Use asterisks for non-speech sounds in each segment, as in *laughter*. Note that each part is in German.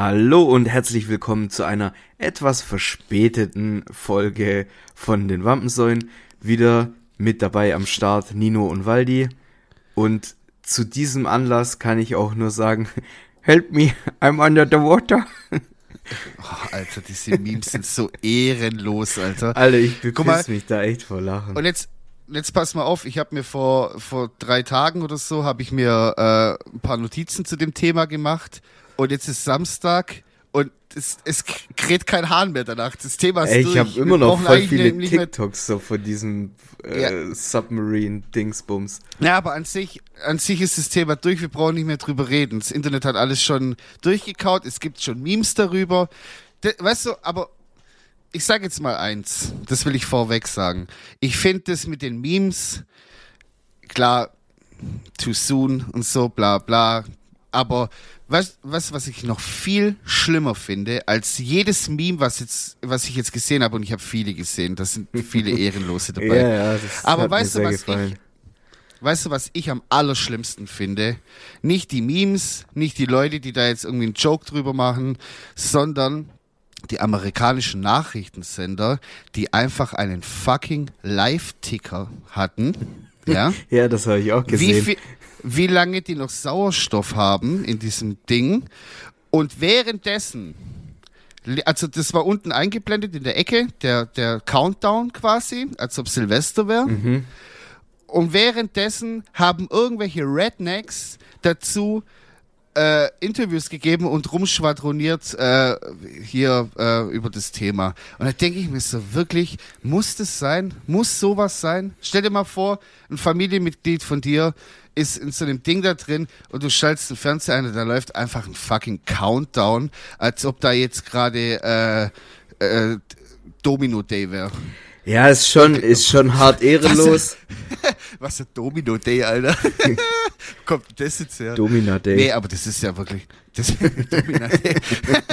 Hallo und herzlich willkommen zu einer etwas verspäteten Folge von den Wampensäulen. Wieder mit dabei am Start Nino und Waldi. Und zu diesem Anlass kann ich auch nur sagen, *laughs* help me, I'm under the water. *laughs* Oh, Alter, diese Memes sind so ehrenlos, Alter. Alter, ich bepiss mich da echt vor Lachen. Und jetzt, jetzt pass mal auf, ich habe mir vor, vor drei Tagen oder so, habe ich mir äh, ein paar Notizen zu dem Thema gemacht. Und jetzt ist Samstag und es, es kräht kein Hahn mehr danach. Das Thema ist Ey, durch. ich habe immer noch voll viele TikToks so von diesem äh, Ja. Submarine-Dingsbums. Ja, aber an sich, an sich ist das Thema durch, wir brauchen nicht mehr drüber reden. Das Internet hat alles schon durchgekaut, es gibt schon Memes darüber. De, weißt du, aber ich sage jetzt mal eins, das will ich vorweg sagen. Ich finde das mit den Memes, klar, too soon und so, bla bla. Aber was, was, was ich noch viel schlimmer finde, als jedes Meme, was jetzt, was ich jetzt gesehen habe, und ich habe viele gesehen, da sind viele *laughs* Ehrenlose dabei. Ja, ja, Aber weißt du, was gefallen. ich, weißt du, was ich am allerschlimmsten finde? Nicht die Memes, nicht die Leute, die da jetzt irgendwie einen Joke drüber machen, sondern die amerikanischen Nachrichtensender, die einfach einen fucking Live-Ticker hatten. Ja. *laughs* Ja, das habe ich auch Wie, gesehen. viel, wie lange die noch Sauerstoff haben in diesem Ding. Und währenddessen, also das war unten eingeblendet in der Ecke, der, der Countdown quasi, als ob Silvester wäre. Mhm. Und währenddessen haben irgendwelche Rednecks dazu äh, Interviews gegeben und rumschwadroniert äh, hier äh, über das Thema. Und da denke ich mir so, wirklich, muss das sein? Muss sowas sein? Stell dir mal vor, ein Familienmitglied von dir ist in so einem Ding da drin und du schaltest den Fernseher ein und da läuft einfach ein fucking Countdown, als ob da jetzt gerade äh, äh, Domino Day wäre. Ja, ist schon, ist schon hart ehrenlos. Was ist *laughs* Domino Day, Alter? *laughs* Kommt das jetzt her? Domina Day. Nee, aber das ist ja wirklich. Das Domina Day.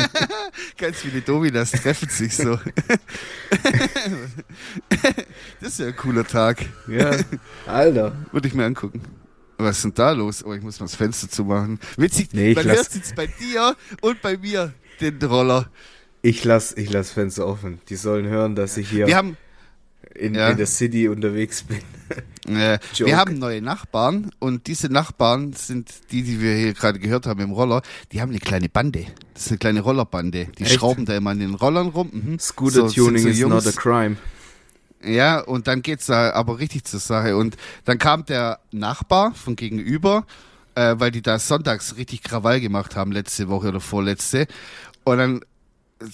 *laughs* Ganz viele Dominas treffen sich so. das ist ja ein cooler Tag. Ja, Alter. Würde ich mir angucken. Was ist denn da los? Oh, ich muss mal das Fenster zumachen. Witzig, Nee, ich man hört jetzt bei dir und bei mir den Roller. Ich lass, ich lass Fenster offen. Die sollen hören, dass ich hier haben, in, ja. in der City unterwegs bin. *laughs* Wir haben neue Nachbarn und diese Nachbarn sind die, die wir hier gerade gehört haben im Roller. Die haben eine kleine Bande. Das ist eine kleine Rollerbande. Die Echt? schrauben da immer an den Rollern rum. Mhm. Scooter-Tuning So- sind is so not a Jungs. crime. Ja, und dann geht's da aber richtig zur Sache. Und dann kam der Nachbar von gegenüber, äh, weil die da sonntags richtig Krawall gemacht haben, letzte Woche oder vorletzte. Und dann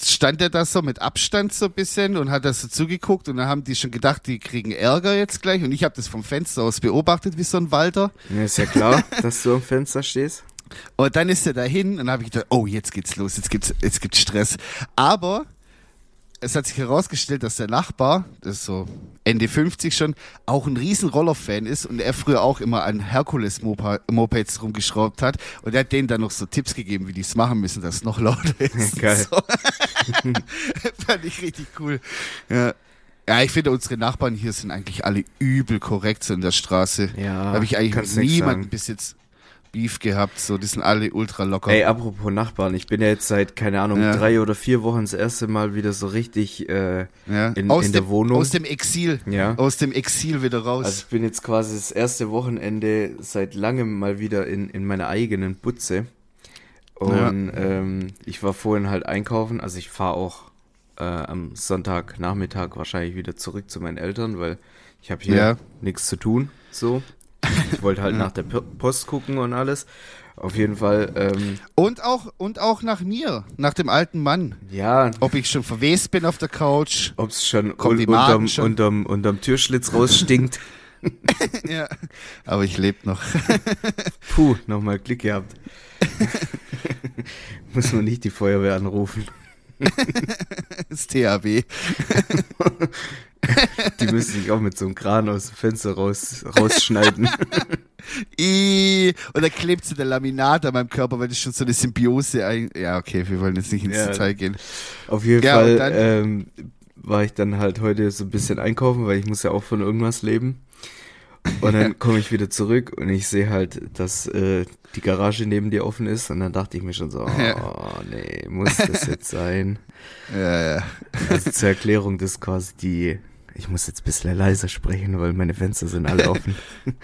stand er da so mit Abstand so ein bisschen und hat das so zugeguckt und dann haben die schon gedacht, die kriegen Ärger jetzt gleich. Und ich habe das vom Fenster aus beobachtet, wie so ein Walter. Ja, ist ja klar, *laughs* dass du am Fenster stehst. Und dann ist er dahin und habe ich gedacht, oh, jetzt geht's los, jetzt gibt's, jetzt gibt's Stress. Aber es hat sich herausgestellt, dass der Nachbar, das ist so Ende 50 schon, auch ein riesen Roller-Fan ist und er früher auch immer an Herkules-Mopeds rumgeschraubt hat. Und er hat denen dann noch so Tipps gegeben, wie die es machen müssen, dass es noch lauter ist. *laughs* Geil. So. *laughs* Fand ich richtig cool. Ja. Ja, ich finde, unsere Nachbarn hier sind eigentlich alle übel korrekt so in der Straße. Ja, Da habe ich eigentlich niemanden bis jetzt Beef gehabt. So, die sind alle ultra locker. Ey, apropos Nachbarn, ich bin ja jetzt seit, keine Ahnung, Ja. drei oder vier Wochen das erste Mal wieder so richtig, äh, ja. in- aus in dem, der Wohnung. Aus dem Exil. Ja. Aus dem Exil wieder raus. also ich bin jetzt quasi das erste Wochenende seit langem mal wieder in, in meiner eigenen Butze. Und ähm, ich war vorhin halt einkaufen, also ich fahre auch äh, am Sonntagnachmittag wahrscheinlich wieder zurück zu meinen Eltern, weil ich habe hier Ja. nichts zu tun, so. Ich wollte halt nach der Post gucken und alles. Auf jeden Fall, ähm, und, auch, und auch nach mir, nach dem alten Mann. ja, Ob ich schon verwest bin auf der Couch. ob es schon, un unterm, schon? Unterm, unterm Türschlitz rausstinkt. *laughs* ja. Aber ich lebe noch. *laughs* Puh, nochmal Glück gehabt. *laughs* Muss man nicht die Feuerwehr anrufen. Das THW. *laughs* Die müssen sich auch mit so einem Kran aus dem Fenster raus, rausschneiden. *laughs* I, und dann klebt so der Laminat an meinem Körper, weil das schon so eine Symbiose ein. Ja, okay, wir wollen jetzt nicht ins Ja. Detail gehen. Auf jeden Ja, Fall dann- ähm, war ich dann halt heute so ein bisschen einkaufen, weil ich muss ja auch von irgendwas leben. Und dann *laughs* komme ich wieder zurück und ich sehe halt, dass äh, die Garage neben dir offen ist. Und dann dachte ich mir schon so, oh Ja. nee, muss das jetzt sein? Ja, ja. Also zur Erklärung, das ist quasi die. Ich muss jetzt ein bisschen leiser sprechen, weil meine Fenster sind alle offen. *laughs*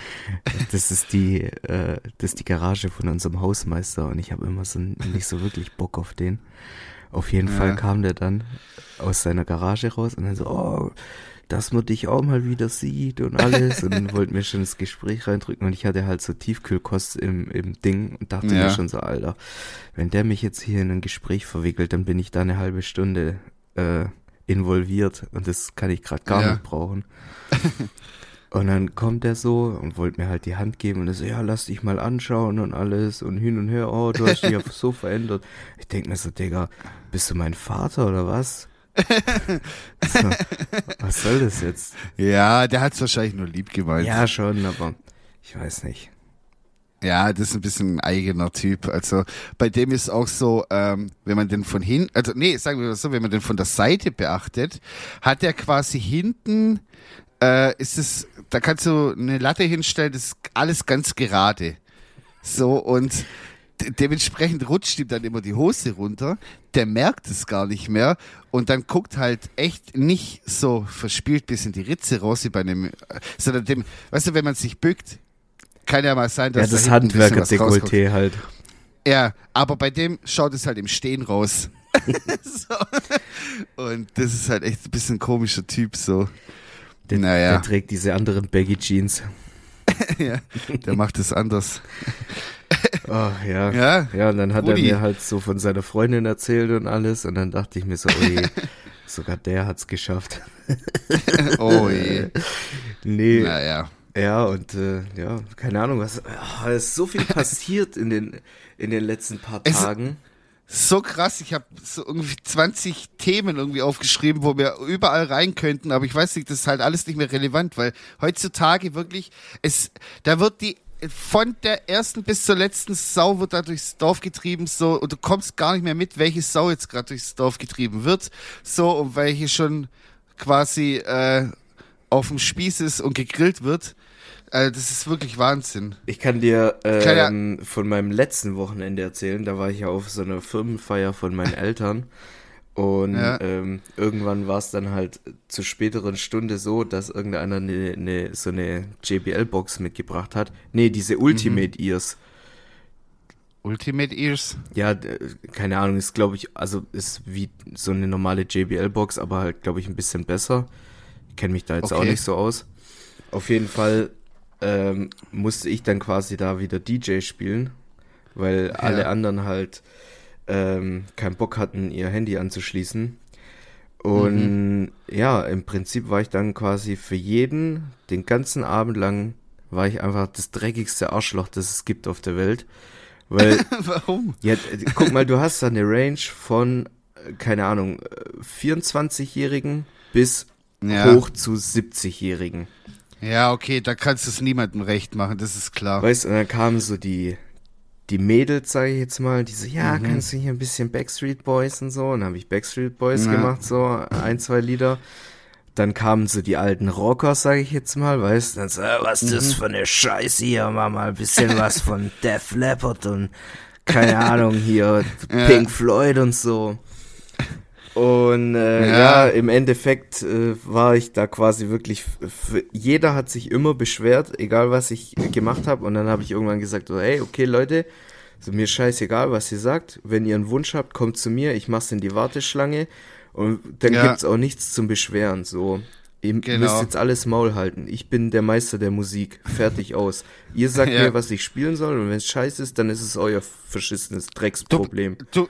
Das ist die, äh, das ist die Garage von unserem Hausmeister und ich habe immer so nicht so wirklich Bock auf den. Auf jeden Ja. Fall kam der dann aus seiner Garage raus und dann so, oh, dass man dich auch mal wieder sieht und alles und *laughs* wollte mir schon das Gespräch reindrücken und ich hatte halt so Tiefkühlkost im, im Ding und dachte Ja. mir schon so, Alter, wenn der mich jetzt hier in ein Gespräch verwickelt, dann bin ich da eine halbe Stunde äh, involviert und das kann ich gerade gar Ja. nicht brauchen. *laughs* Und dann kommt er so und wollte mir halt die Hand geben und er so, ja, lass dich mal anschauen und alles und hin und her, oh, du hast dich ja so verändert. Ich denk mir so, Digga, bist du mein Vater oder was? so, *laughs* was soll das jetzt? ja, der hat es wahrscheinlich nur lieb gemeint. Ja, schon, aber ich weiß nicht. Ja, das ist ein bisschen ein eigener Typ. Also bei dem ist auch so, ähm, wenn man den von hinten, also nee, sagen wir mal so, wenn man den von der Seite beachtet, hat er quasi hinten, äh, ist es, da kannst du eine Latte hinstellen, das ist alles ganz gerade. So und de dementsprechend rutscht ihm dann immer die Hose runter. Der merkt es gar nicht mehr und dann guckt halt echt nicht so verspielt bis in die Ritze raus wie bei einem, äh, sondern dem, weißt du, wenn man sich bückt, kann ja mal sein, Ja, dass das da. Handwerker-Dekolleté halt. Ja, aber bei dem schaut es halt im Stehen raus. *laughs* so. Und das ist halt echt ein bisschen ein komischer Typ so. Der, naja, der trägt diese anderen Baggy Jeans. *laughs* ja, der macht es anders. *laughs* Oh, ja. Ja, Ja, und dann hat Rudi. er mir halt so von seiner Freundin erzählt und alles und dann dachte ich mir so, oje, sogar der hat's geschafft. oh je. Nee, Naja. Ja, und äh, ja, keine Ahnung, was, es ist so viel *laughs* passiert in den, in den letzten paar Es- Tagen. So krass, ich habe so irgendwie 20 Themen irgendwie aufgeschrieben, wo wir überall rein könnten, aber ich weiß nicht, das ist halt alles nicht mehr relevant, weil heutzutage wirklich, es, da wird die, von der ersten bis zur letzten Sau wird da durchs Dorf getrieben, so, und du kommst gar nicht mehr mit, welche Sau jetzt gerade durchs Dorf getrieben wird, so, und welche schon quasi äh, auf dem Spieß ist und gegrillt wird. Äh, das ist wirklich Wahnsinn. Ich kann dir ähm, von meinem letzten Wochenende erzählen. Da war ich ja auf so einer Firmenfeier von meinen *laughs* Eltern. Und Ja. ähm, irgendwann war es dann halt zur späteren Stunde so, dass irgendeiner ne, ne, so eine JBL-Box mitgebracht hat. Nee, diese Ultimate Ears. Ultimate Ears. Ja, keine Ahnung, ist glaube ich, also ist wie so eine normale JBL-Box, aber halt glaube ich ein bisschen besser. Ich kenne mich da jetzt auch Okay. nicht so aus. Auf jeden Fall ähm, musste ich dann quasi da wieder DJ spielen, weil alle anderen halt ähm, keinen Bock hatten, ihr Handy anzuschließen. Und ja, im Prinzip war ich dann quasi für jeden, den ganzen Abend lang, war ich einfach das dreckigste Arschloch, das es gibt auf der Welt. Weil *laughs* Warum? ja, guck mal, du hast da eine Range von, äh, keine Ahnung, äh, 24-Jährigen bis Ja. hoch zu 70-Jährigen. Ja, okay, da kannst du es niemandem recht machen, das ist klar. Weißt du, und dann kamen so die, die Mädels, sage ich jetzt mal, die so, ja, Mhm. kannst du hier ein bisschen Backstreet Boys und so. Und dann habe ich Backstreet Boys Ja. gemacht, so ein, zwei Lieder. Dann kamen so die alten Rockers, sage ich jetzt mal, weißt du, dann so, äh, was ist Mhm. das für eine Scheiße hier, mach mal ein bisschen was von Def Leppard und keine Ahnung hier, *laughs* Ja. Pink Floyd und so. Und äh, Ja. ja. im Endeffekt äh, war ich da quasi wirklich, jeder hat sich immer beschwert, egal was ich gemacht habe. Und dann habe ich irgendwann gesagt, so, hey, okay Leute, so mir scheißegal, was ihr sagt. Wenn ihr einen Wunsch habt, kommt zu mir, ich mach's in die Warteschlange. Und dann Ja. gibt's auch nichts zum Beschweren. So, ihr Genau. müsst jetzt alles Maul halten. Ich bin der Meister der Musik. Fertig aus. Ihr sagt *laughs* Ja. mir, was ich spielen soll. Und wenn es scheiße ist, dann ist es euer verschissenes Drecksproblem. Du,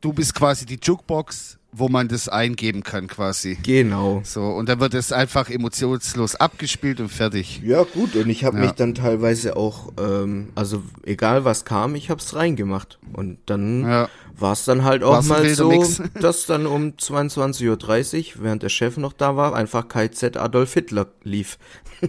du bist quasi die Jukebox, wo man das eingeben kann, quasi. Genau. So, und dann wird es einfach emotionslos abgespielt und fertig. Ja, gut, und ich habe Ja. mich dann teilweise auch, ähm, also egal was kam, ich hab's reingemacht. Und dann Ja. war's dann halt auch War's mal so, Mix. *laughs* dass dann um 22.30 Uhr, während der Chef noch da war, einfach KZ Adolf Hitler lief. *laughs*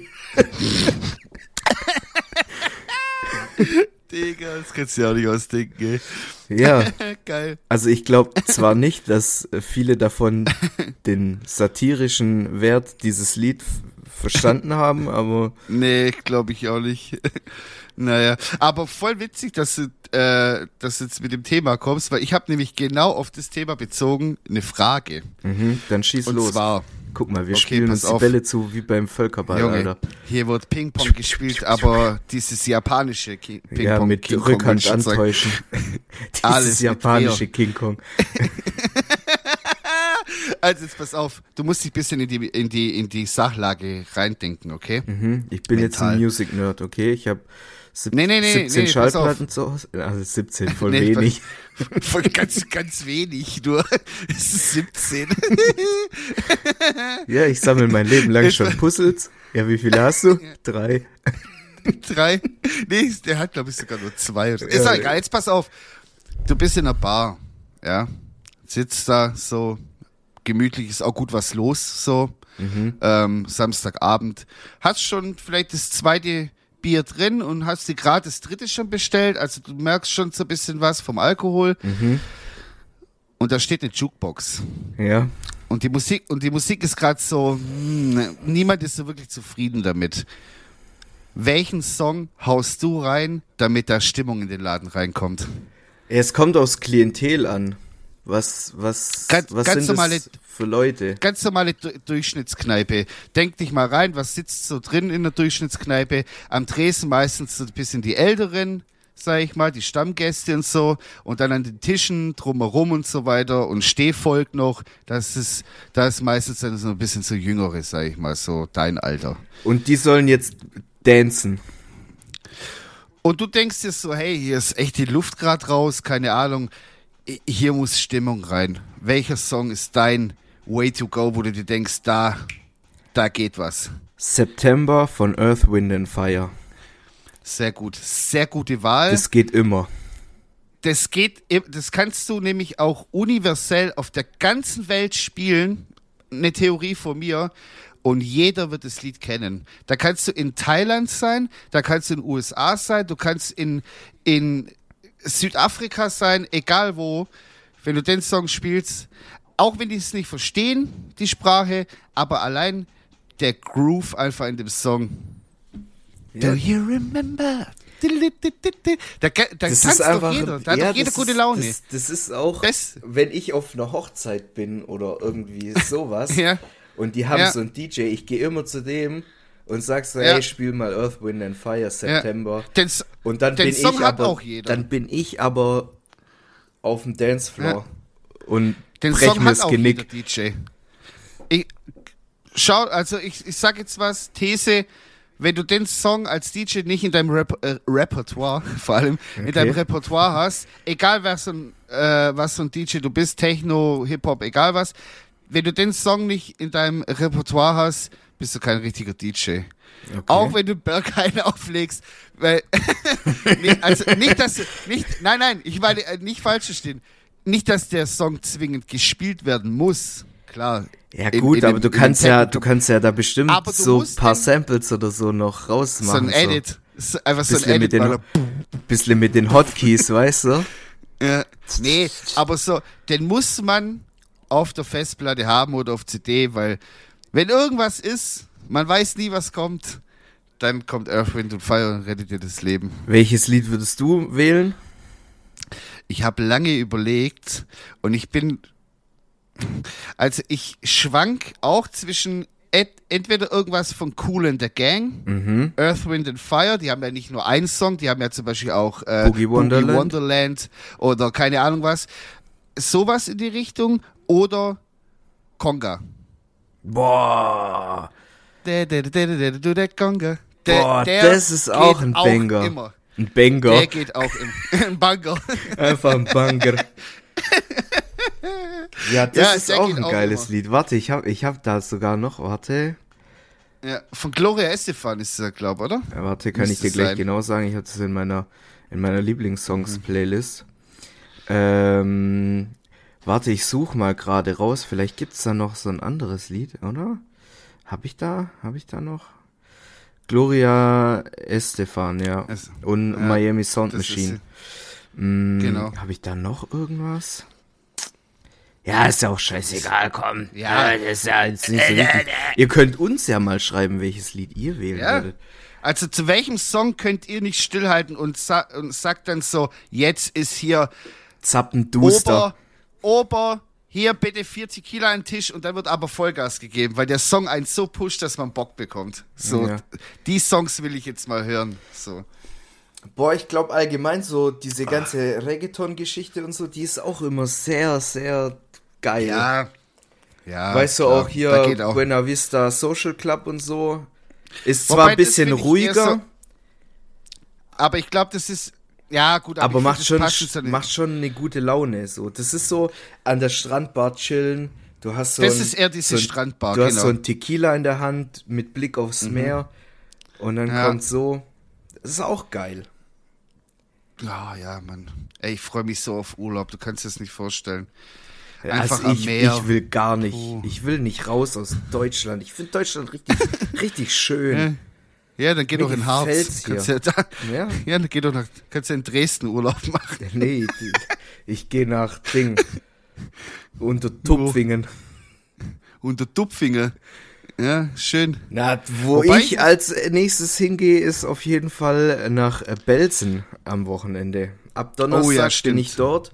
Digga, das kannst du ja auch nicht ausdenken, gell? Ja, *laughs* Geil. also ich glaube zwar nicht, dass äh, viele davon *laughs* den satirischen Wert dieses Lied verstanden haben, aber. Nee, glaube ich auch nicht. *laughs* naja, aber voll witzig, dass du, äh, dass du jetzt mit dem Thema kommst, weil ich habe nämlich genau auf das Thema bezogen eine Frage. Mhm, dann schieß Und los. zwar, Guck mal, wir Okay, spielen uns die auf. Bälle zu wie beim Völkerball, Junge, Alter. hier wird Ping-Pong gespielt, aber dieses japanische Ki- Ping-Pong. Ja, mit King Kong, Rückhand sagen. antäuschen. *laughs* Dieses Alles japanische King Kong. *laughs* Also jetzt pass auf, du musst dich ein bisschen in die, in die, in die Sachlage reindenken, okay? Mhm, ich bin jetzt Mental. ein Music Nerd, okay? Ich habe Nee, nee, nee, 17 nee, Schallplatten zu Hause. Also 17, *laughs* voll Nee, wenig. *laughs* Voll ganz, ganz wenig, nur. *laughs* Es ist 17. Ja, ich sammle mein Leben lang schon Puzzles. Ja, wie viele hast du? Drei. Drei. Nee, der hat, glaube ich, sogar nur zwei. Oder ist Ja. egal, jetzt pass auf. Du bist in einer Bar, ja. Sitzt da so, gemütlich ist auch gut was los, so. Ähm, Samstagabend. Hast schon vielleicht das zweite Bier drin und hast dir gerade das dritte schon bestellt. Also du merkst schon so ein bisschen was vom Alkohol. Und da steht eine Jukebox. Ja. Und die Musik, und die Musik ist gerade so, hm, niemand ist so wirklich zufrieden damit. Welchen Song haust du rein, damit da Stimmung in den Laden reinkommt? Es kommt aufs Klientel an. Was, was, Ganz- was ganz normale- das für Leute? Ganz normale Du- Durchschnittskneipe. Denk dich mal rein, was sitzt so drin in der Durchschnittskneipe? Am Tresen meistens so ein bisschen die Älteren, sag ich mal, die Stammgäste und so. Und dann an den Tischen drumherum und so weiter und Stehvolk noch. Das ist, das ist meistens dann so ein bisschen so Jüngere, sag ich mal, so dein Alter. Und die sollen jetzt dancen. Und du denkst dir so, hey, hier ist echt die Luft gerade raus, keine Ahnung, hier muss Stimmung rein. Welcher Song ist dein Way to Go, wo du dir denkst, da, da geht was? September von Earth, Wind and Fire. Sehr gut, sehr gute Wahl. Das, Das geht immer. geht, im- das kannst du nämlich auch universell auf der ganzen Welt spielen. Eine Theorie von mir. Und jeder wird das Lied kennen. Da kannst du in Thailand sein, da kannst du in den USA sein, du kannst in, in Südafrika sein, egal wo. Wenn du den Song spielst, auch wenn die es nicht verstehen, die Sprache, aber allein der Groove einfach in dem Song. Do you remember? Da, da Das tanzt ist einfach, doch jeder. Da hat ja, doch jeder gute ist, Laune. Das, das ist auch, Das- wenn ich auf einer Hochzeit bin oder irgendwie *laughs* sowas Ja. und die haben Ja. so einen DJ, ich gehe immer zu dem und sag so, Ja. hey, spiel mal Earth, Wind and Fire, September. Den, Und dann bin Song ich aber, auch jeder. dann bin ich aber auf dem Dancefloor und den Song hat auch Genick. jeder DJ. Ich, schau, also ich, ich sag jetzt was, These, wenn du den Song als DJ nicht in deinem Rep äh, Repertoire, *laughs* vor allem in Okay. deinem Repertoire hast, egal was für ein, äh, was für ein DJ du bist, Techno, Hip-Hop, egal was, wenn du den Song nicht in deinem Repertoire hast, bist du kein richtiger DJ. Okay. Auch wenn du Berghain *laughs* auflegst, weil *laughs* nee, also nicht, dass nicht, nein, nein, ich meine äh, nicht falsch verstehen, nicht, dass der Song zwingend gespielt werden muss, klar. Ja in- gut, in aber dem- du in kannst ja, du kannst ja da bestimmt Aber so ein paar Samples oder so noch so rausmachen. ein Edit, so, einfach so ein Bisschen mit Edit. den, bisschen mit den Hotkeys, *laughs* weißt du? ja, nee, aber so, den muss man auf der Festplatte haben oder auf CD, weil wenn irgendwas ist, man weiß nie, was kommt, dann kommt Earth, Wind und Fire und rettet dir das Leben. Welches Lied würdest du wählen? Ich habe lange überlegt und ich bin, also ich schwank auch zwischen entweder irgendwas von Cool and the Gang, Mhm. Earth, Wind and Fire, die haben ja nicht nur einen Song, die haben ja zum Beispiel auch äh, Boogie Wonderland. Wonderland oder keine Ahnung was, sowas in die Richtung oder Conga. Boah, Der, der, der, der, der, der, Conga. Der, Boah, der das ist auch ein Banger. Immer. Ein Banger. Der geht auch im, *laughs* im Banger. Einfach ein Banger. ja, das Ja, ist der auch ein auch geiles immer. Lied. Warte, ich hab, ich hab da sogar noch, warte. Ja, von Gloria Estefan ist er, glaub, oder? Ja, warte, kann ich Müsste dir gleich sein. genau sagen. Ich hatte es in meiner, in meiner Lieblingssongs-Playlist. Ähm, warte, ich suche mal gerade raus. Vielleicht gibt's da noch so ein anderes Lied, oder? Hab ich da? Hab ich da noch? Gloria Estefan, ja. Es- Und ja, Miami Sound Machine. Mm, Genau. Habe ich da noch irgendwas? Ja, ist ja auch scheißegal, komm. Ja. das ist ja jetzt nicht so wichtig. Ihr könnt uns ja mal schreiben, welches Lied ihr wählen Ja. würdet. Also zu welchem Song könnt ihr nicht stillhalten und, sa und sagt dann so, jetzt ist hier Zappenduster. Ober, Ober, hier bitte 40 Kilo an den Tisch und dann wird aber Vollgas gegeben, weil der Song einen so pusht, dass man Bock bekommt. So, Ja. die Songs will ich jetzt mal hören. So. Boah, ich glaube allgemein so, diese ganze Reggaeton-Geschichte und so, die ist auch immer sehr, sehr geil. Ja. Ja. Weißt du klar, auch hier auch. Buena Vista Social Club und so. Ist Wobei, zwar ein bisschen ruhiger, so- Aber ich glaube, das ist. Ja, gut, aber find, macht schon, macht schon eine gute Laune. So. Das ist so an der Strandbar chillen. Du hast so Das ein, ist eher diese so ein, Strandbar, Du hast genau. so ein Tequila in der Hand mit Blick aufs Meer. Und dann Ja. kommt so. Das ist auch geil. Ja, ja, Mann. Ey, ich freue mich so auf Urlaub. Du kannst dir das nicht vorstellen. Einfach also am ich, Meer. ich will gar nicht. Oh. Ich will nicht raus aus Deutschland. Ich finde Deutschland richtig, *laughs* richtig schön. Ja, dann geh Mir doch in Harz. Kannst ja, da, Ja. *laughs* ja, dann geh doch nach, kannst ja in Dresden Urlaub *laughs* machen. Nee, die- ich gehe nach Ding. *laughs* Unter Tupfingen. Unter Dupfinger. Ja, schön. Na, wo Wobei ich ich- als nächstes hingehe, ist auf jeden Fall nach äh, Belzen am Wochenende. Ab Donnerstag Oh ja, bin ich dort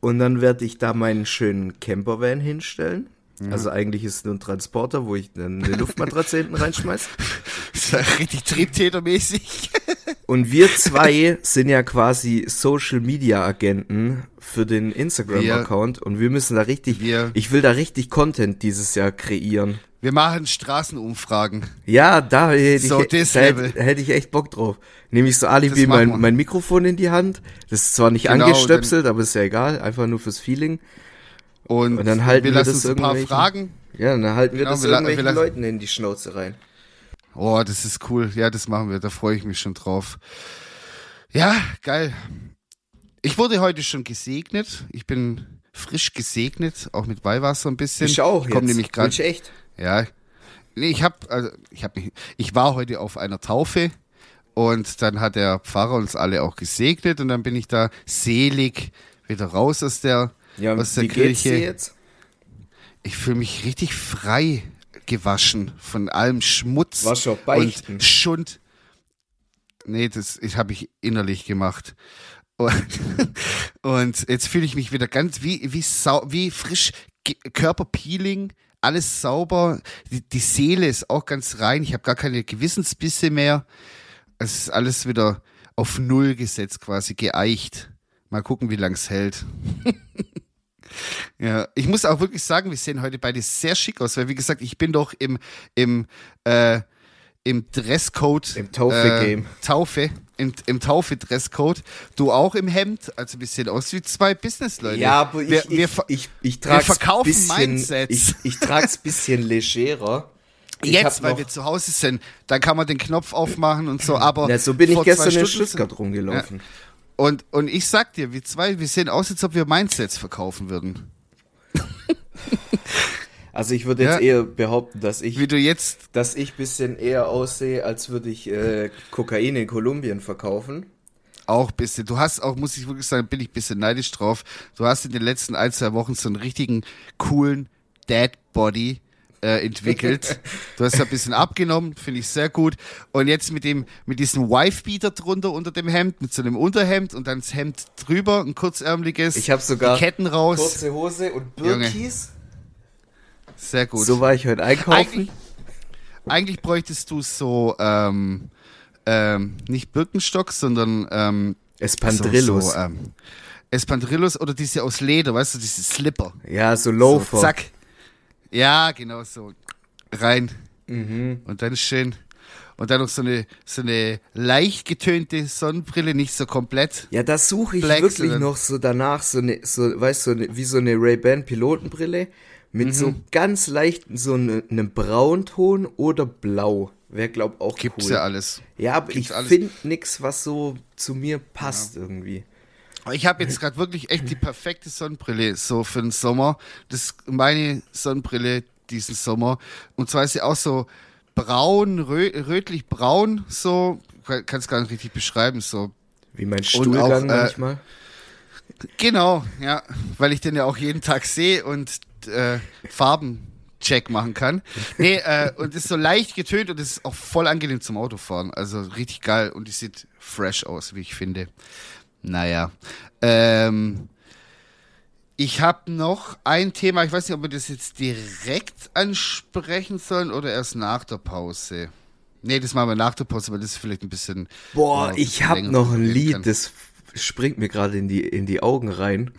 und dann werde ich da meinen schönen Campervan hinstellen. Also eigentlich ist es nur ein Transporter, wo ich dann eine Luftmatratze hinten reinschmeiß. *laughs* Ist ja richtig Triebtätermäßig. *laughs* Und wir zwei sind ja quasi Social Media Agenten für den Instagram-Account und wir müssen da richtig, Wir- ich will da richtig Content dieses Jahr kreieren. Wir machen Straßenumfragen. Ja, da hätte So, ich, da hätte, hätte ich echt Bock drauf. Nehme ich so Alibi wir. mein, mein Mikrofon in die Hand. Das ist zwar nicht Genau, angestöpselt, aber ist ja egal. Einfach nur fürs Feeling. Und, Und dann halten wir wir lassen das uns ein paar Fragen. Ja, dann halten wir Genau, das wir irgendwelchen wir Leuten in die Schnauze rein. Oh, das ist cool. Ja, das machen wir. Da freue ich mich schon drauf. Ja, geil. Ich wurde heute schon gesegnet. Ich bin frisch gesegnet, auch mit Weihwasser ein bisschen. Ich auch Ich komm jetzt. nämlich gerade. Mensch, echt. Ja. Nee, ich habe also ich habe mich ich war heute auf einer Taufe und dann hat der Pfarrer uns alle auch gesegnet und dann bin ich da selig wieder raus aus der Ja, aus der wie geht's Kirche. dir jetzt? Ich fühle mich richtig frei gewaschen von allem Schmutz und Schund. Nee, das habe ich innerlich gemacht. *laughs* Und, jetzt fühle ich mich wieder ganz wie wie sau, wie frisch Körperpeeling, alles sauber. Die, die Seele ist auch ganz rein. Ich habe gar keine Gewissensbisse mehr. Es ist alles wieder auf Null gesetzt, quasi geeicht. Mal gucken, wie lang es hält. *laughs* Ja, ich muss auch wirklich sagen, wir sehen heute beide sehr schick aus, weil wie gesagt, ich bin doch im, im, äh, im Dresscode. Im Taufe-Game. Äh, Taufe, im, im Taufe-Dresscode. Du auch im Hemd, also wir sehen aus wie zwei Businessleute. Ja, aber ich, wir, ich, wir, ich, ich trag's verkaufen bisschen, Mindsets. Ich, ich trag's bisschen legerer. Ich Jetzt, weil wir zu Hause sind, dann kann man den Knopf aufmachen und so, aber. Ja, so bin ich gestern in Stuttgart rumgelaufen. Und, und ich sag dir, wir zwei, wir sehen aus, als ob wir Mindsets verkaufen würden. *laughs* Also ich würde jetzt Ja. eher behaupten, dass ich, Wie du jetzt dass ich bisschen eher aussehe, als würde ich äh, Kokain in Kolumbien verkaufen. Auch ein bisschen. Du hast auch, muss ich wirklich sagen, bin ich ein bisschen neidisch drauf. Du hast in den letzten ein, zwei Wochen so einen richtigen coolen Dad Body äh, entwickelt. du hast ja ein bisschen abgenommen, finde ich sehr gut. Und jetzt mit dem, mit diesem Wife-Beater drunter unter dem Hemd, mit so einem Unterhemd und dann das Hemd drüber, ein kurzärmeliges. Ich habe sogar die Ketten raus. kurze Hose und. Birkis. Sehr gut. So war ich heute einkaufen. Eigentlich, eigentlich bräuchtest du so, ähm, ähm, nicht Birkenstock, sondern ähm, Espandrillos. So, so, ähm, Espandrillos oder diese aus Leder, weißt du, diese Slipper. ja, so Loafer. So, zack. Ja, genau so. Rein. Mhm. Und dann schön. Und dann noch so eine, so eine leicht getönte Sonnenbrille, nicht so komplett. Ja, da suche ich Black, wirklich noch so danach so eine, so, weißt du, so eine, wie so eine Ray-Ban Pilotenbrille mit so Mhm. ganz leichten, so eine, einem Braunton oder Blau. Wäre, glaub auch Gibt's cool. ja alles. Ja, aber Gibt's ich finde nix, was so zu mir passt irgendwie. Ich habe jetzt gerade wirklich echt die perfekte Sonnenbrille so für den Sommer. Das ist meine Sonnenbrille diesen Sommer. Und zwar ist sie auch so braun, rö rötlich braun, so, kann es gar nicht richtig beschreiben, so. Wie mein Stuhlgang auch, äh, manchmal. Genau, ja, weil ich den ja auch jeden Tag sehe und äh, Farbencheck machen kann. Nee, äh, und ist so leicht getönt und ist auch voll angenehm zum Autofahren. Also richtig geil und die sieht fresh aus, wie ich finde. Naja. Ähm, ich habe noch ein Thema, ich weiß nicht, ob wir das jetzt direkt ansprechen sollen oder erst nach der Pause. Nee, das machen wir nach der Pause, weil das ist vielleicht ein bisschen. Boah, ja, ein ich bisschen hab länger noch ein Lied, kann. das springt mir gerade in die, in die Augen rein.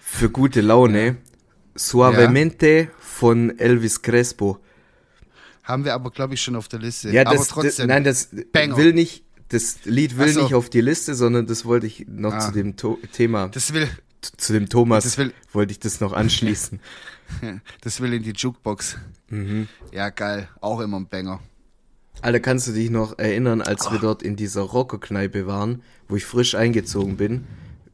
Für gute Laune. Suavemente von Elvis Crespo. Haben wir aber, glaube ich, schon auf der Liste. Ja, aber das, trotzdem. das nein, das Banger. will nicht, das Lied will so. nicht auf die Liste, sondern das wollte ich noch Ah. zu dem to Thema, das will, zu dem Thomas, das will- wollte ich das noch anschließen. *laughs* das will in die Jukebox. Mhm. Ja, geil. Auch immer ein Banger. Alter, kannst du dich noch erinnern, als wir dort in dieser Rockerkneipe waren, wo ich frisch eingezogen bin?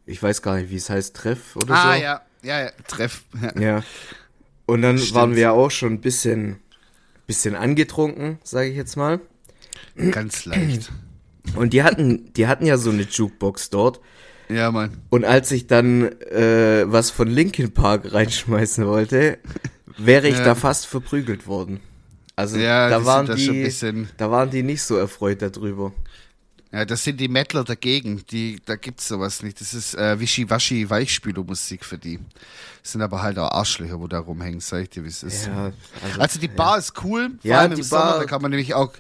Ich weiß gar nicht, wie es heißt, Treff oder Ah, so. ja. Ja, ja. Treff. Ja. *laughs* Ja. Und dann Stimmt. waren wir ja auch schon ein bisschen, bisschen angetrunken, sage ich jetzt mal. Ganz leicht. Und die hatten, die hatten ja so eine Jukebox dort. Ja, Mann. Und als ich dann äh, was von Linkin Park reinschmeißen wollte, wäre ich Ja. da fast verprügelt worden. Also Ja, da waren die, da waren die nicht so erfreut darüber. Ja, das sind die Mettler dagegen. Die, da gibt's sowas nicht. Das ist äh, Wischiwaschi Weichspülermusik für die. Das sind aber halt auch Arschlöcher, wo da rumhängen, sag ich dir, wie es ist. Ja, also, Also die Bar ist cool, vor Ja, allem im Sommer, Bar- da kann man nämlich auch,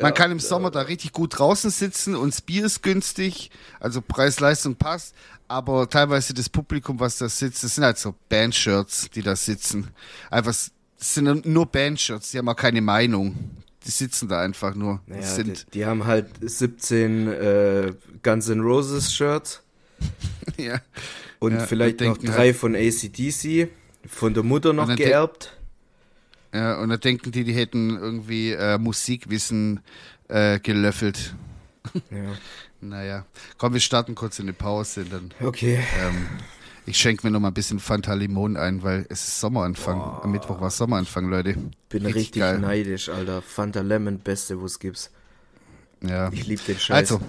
man kann im Sommer da richtig gut draußen sitzen und das Bier ist günstig, also Preis-Leistung passt, aber teilweise das Publikum, was da sitzt, das sind halt so Bandshirts, die da sitzen. Einfach, das sind nur Bandshirts, die haben auch keine Meinung. Die sitzen da einfach nur. Naja, Das die, sind, die haben halt 17 äh, Guns N' Roses Shirts *laughs* ja. und Ja, vielleicht und noch drei halt- von ACDC, von der Mutter noch dann geerbt. ja. Und da denken die, die hätten irgendwie äh, Musikwissen äh, gelöffelt. Ja. *laughs* Naja. Komm, wir starten kurz in die Pause, dann Okay. Ähm, ich schenke mir noch mal ein bisschen Fanta Limon ein, weil es ist Sommeranfang. Am Mittwoch war Sommeranfang, Leute. Bin Richtig richtig, geil. neidisch, Alter. Fanta Lemon, beste, wo es gibt. Ja. Ich liebe den Scheiß. Also,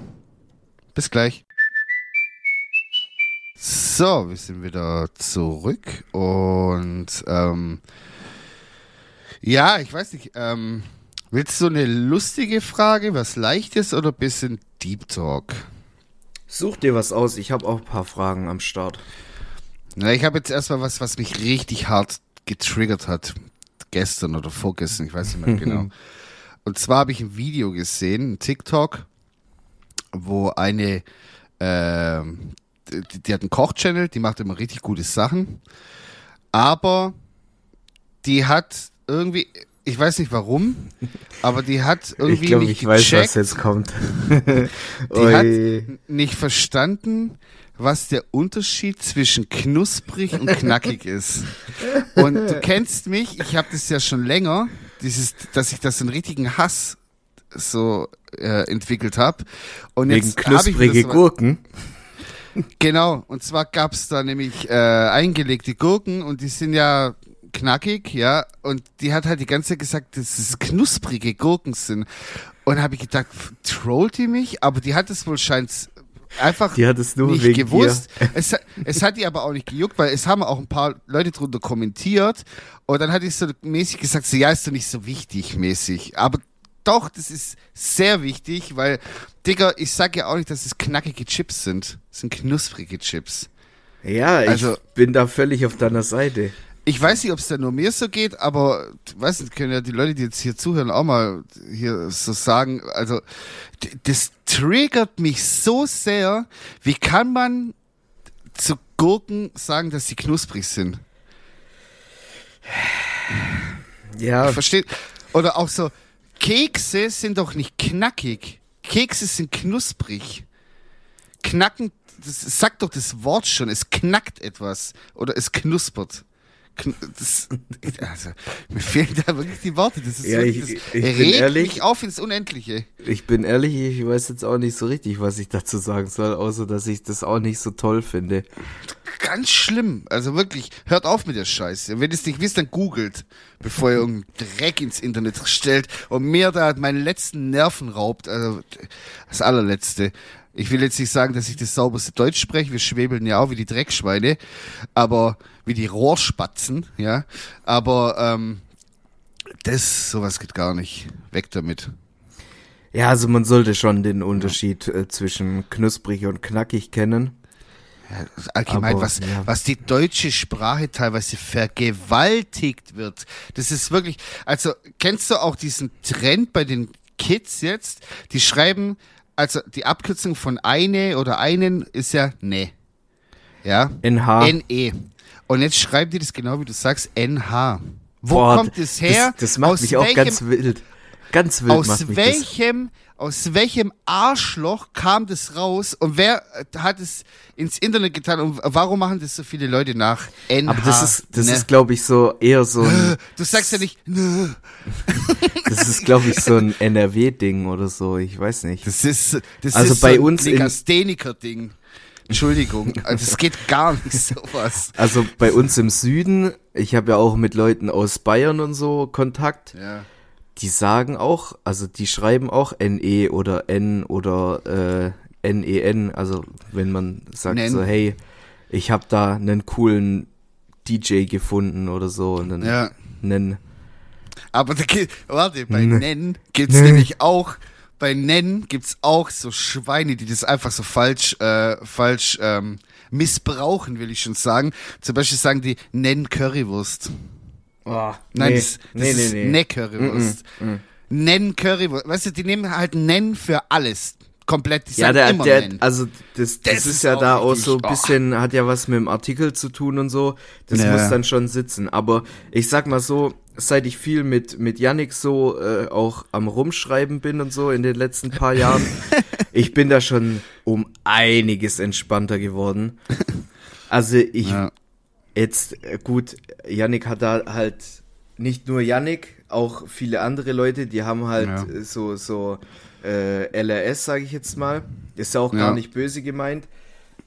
bis gleich. So, wir sind wieder zurück und ähm, ja, ich weiß nicht, ähm, willst du eine lustige Frage, was leichtes oder ein bisschen Deep Talk? Such dir was aus, ich habe auch ein paar Fragen am Start. Na, ich habe jetzt erstmal was, was mich richtig hart getriggert hat. Gestern oder vorgestern, ich weiß nicht mehr genau. *laughs* Und zwar habe ich ein Video gesehen, ein TikTok, wo eine, ähm, die, die hat einen Koch-Channel, die macht immer richtig gute Sachen. Aber die hat irgendwie, ich weiß nicht warum, aber die hat irgendwie ich nicht ich weiß, gecheckt, was jetzt kommt. *laughs* die hat nicht verstanden, was der Unterschied zwischen knusprig und knackig ist. Und du kennst mich, ich habe das ja schon länger, dieses, dass ich das in richtigen Hass so äh, entwickelt habe. Und Wegen hab knusprige das- Gurken. Genau, und zwar gab's da nämlich äh, eingelegte Gurken und die sind ja knackig, ja, und die hat halt die ganze Zeit gesagt, dass es knusprige Gurken sind. Und habe ich gedacht, trollt die mich? Aber die hat es wohl scheint einfach Die hat es nur nicht gewusst. Es, hat- es hat die aber auch nicht gejuckt, weil es haben auch ein paar Leute drunter kommentiert und dann hatte ich so mäßig gesagt, so, ja, ist doch nicht so wichtig mäßig. Aber doch, das ist sehr wichtig, weil, Digga, ich sag ja auch nicht, dass es knackige Chips sind. Es sind knusprige Chips. Ja, ich Also- bin da völlig auf deiner Seite. Ich weiß nicht, ob es da nur mir so geht, aber weiß nicht, können ja die Leute, die jetzt hier zuhören, auch mal hier so sagen. Also, das triggert mich so sehr. Wie kann man zu Gurken sagen, dass sie knusprig sind? Ja, Versteht? Oder auch so, Kekse sind doch nicht knackig. Kekse sind knusprig. Knacken, das sagt doch das Wort schon. Es knackt etwas. Oder es knuspert. Das, *laughs* also, mir fehlen da wirklich die Worte. Das ist Ja, wirklich, ich- das ich bin regt ehrlich. mich auf ins Unendliche. ich bin ehrlich, ich weiß jetzt auch nicht so richtig, was ich dazu sagen soll, außer dass ich das auch nicht so toll finde. Ganz schlimm. Also wirklich, hört auf mit der Scheiße. Wenn ihr es nicht wisst, dann googelt, bevor ihr irgendeinen Dreck ins Internet stellt und mir da meinen letzten Nerven raubt. Also das allerletzte. Ich will jetzt nicht sagen, dass ich das sauberste Deutsch spreche. Wir schwebeln ja auch wie die Dreckschweine, aber wie die Rohrspatzen, ja. Aber ähm, das, sowas geht gar nicht. Weg damit. Ja, also man sollte schon den Unterschied äh, zwischen knusprig und knackig kennen. Ja, allgemein, Aber, was, ja. was die deutsche Sprache teilweise vergewaltigt wird. Das ist wirklich, also kennst du auch diesen Trend bei den Kids jetzt? Die schreiben, also die Abkürzung von eine oder einen ist ja ne. Ja? NH. NE. Und jetzt schreiben die das genau wie du sagst, NH. Wo Boah, kommt es her? Das, das macht Aus mich auch welchem- ganz wild. Ganz wild macht aus das. welchem, aus welchem Arschloch kam das raus und wer äh, hat es ins Internet getan und warum machen das so viele Leute nach? NH, Aber das ist, das ne? ist, glaube ich, so eher so ein, *laughs* Du sagst ja nicht, ne. *laughs* das ist, glaube ich, so ein NRW-Ding oder so. Ich weiß nicht. Das ist, das Also ist bei so ein uns in- Legastheniker-Ding. Entschuldigung, *laughs* also es geht gar nicht sowas. Also bei uns im Süden, ich habe ja auch mit Leuten aus Bayern und so Kontakt, Ja. Die sagen auch, also die schreiben auch NE oder N oder äh, NEN, also wenn man sagt Nen. so, hey, ich habe da einen coolen DJ gefunden oder so und dann Ja. nen. Aber da, geht- warte, bei Ne. Nennen gibt's Ne. nämlich auch, bei Nennen gibt's auch so Schweine, die das einfach so falsch, äh, falsch ähm, missbrauchen, will ich schon sagen. Zum Beispiel sagen die Nenn Currywurst. Oh, Nein, das, das ist Ne Currywurst. Nenn Currywurst. Weißt du, die nehmen halt Nenn für alles. Komplett. Die Ja, der, immer der, also das, das, Das ist ist ja auch da auch so ein oh. bisschen, hat ja was mit dem Artikel zu tun und so. Das Ja. muss dann schon sitzen. Aber ich sag mal so, seit ich viel mit, mit Yannick so äh, auch am Rumschreiben bin und so in den letzten paar Jahren, *laughs* ich bin da schon um einiges entspannter geworden. Also ich, ja. Jetzt, äh, gut, Yannick hat da halt nicht nur Yannick, auch viele andere Leute, die haben halt Ja. so, so äh, LRS, sage ich jetzt mal. Ist ja auch Ja. gar nicht böse gemeint.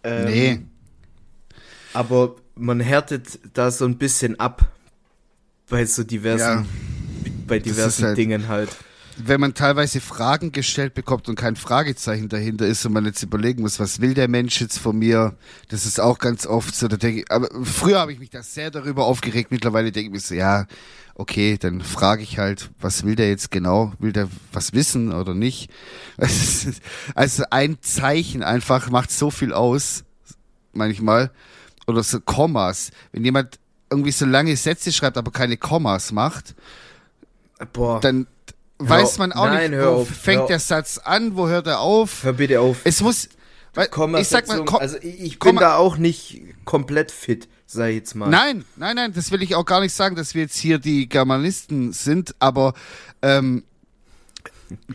Ähm, Nee. Aber man härtet da so ein bisschen ab bei so diversen, Ja. bei diversen halt- Dingen halt. Wenn man teilweise Fragen gestellt bekommt und kein Fragezeichen dahinter ist und man jetzt überlegen muss, was will der Mensch jetzt von mir, das ist auch ganz oft so. Da denke ich, aber früher habe ich mich da sehr darüber aufgeregt. Mittlerweile denke ich mir so, ja, okay, dann frage ich halt, was will der jetzt genau? Will der was wissen oder nicht? *laughs* Also ein Zeichen einfach macht so viel aus, manchmal. Oder so Kommas. Wenn jemand irgendwie so lange Sätze schreibt, aber keine Kommas macht, Boah, dann weiß man auch Nein, nicht, wo auf, fängt der. Satz an, wo hört er auf. hör bitte auf. Es muss, weil, ich sag mal, Konversation, Kom also ich, ich bin da auch nicht komplett fit, sag ich jetzt mal. nein, nein, nein, das will ich auch gar nicht sagen, dass wir jetzt hier die Germanisten sind, aber ähm,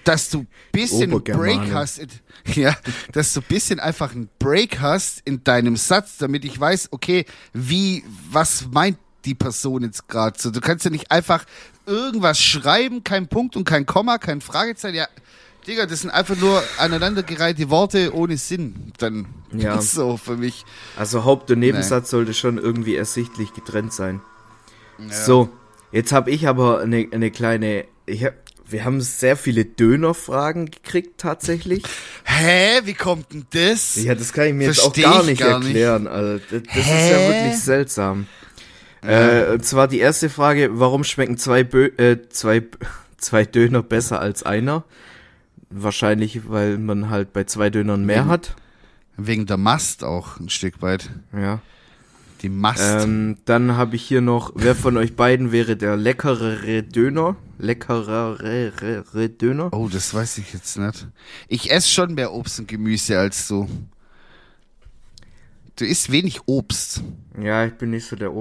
dass du bisschen. Break hast, in, *laughs* ja, dass du bisschen einfach einen Break hast in deinem Satz, damit ich weiß, okay, wie, was meint die Person jetzt gerade so. Du kannst ja nicht einfach irgendwas schreiben, kein Punkt und kein Komma, kein Fragezeichen. Ja, Digga, das sind einfach nur aneinandergereihte Worte ohne Sinn. Dann Ja. *laughs* so für mich. Also Haupt- und Nebensatz sollte schon irgendwie ersichtlich getrennt sein. So, jetzt habe ich aber eine, eine kleine. Hab, wir haben sehr viele Dönerfragen gekriegt tatsächlich. Hä, wie kommt denn das? Ja, das kann ich mir jetzt auch Versteh gar ich nicht gar nicht. erklären. Also, das, das ist ja wirklich seltsam. Äh, und zwar die erste Frage: Warum schmecken zwei, Bö äh, zwei, *laughs* zwei Döner besser als einer? Wahrscheinlich, weil man halt bei zwei Dönern mehr Mhm. hat. Wegen der Mast auch ein Stück weit. Ja. Die Mast. Ähm, dann habe ich hier noch, wer von euch beiden wäre der leckerere Döner? Leckerere Döner? Oh, das weiß ich jetzt nicht. Ich esse schon mehr Obst und Gemüse als du. Du isst wenig Obst. Ja, ich bin nicht so der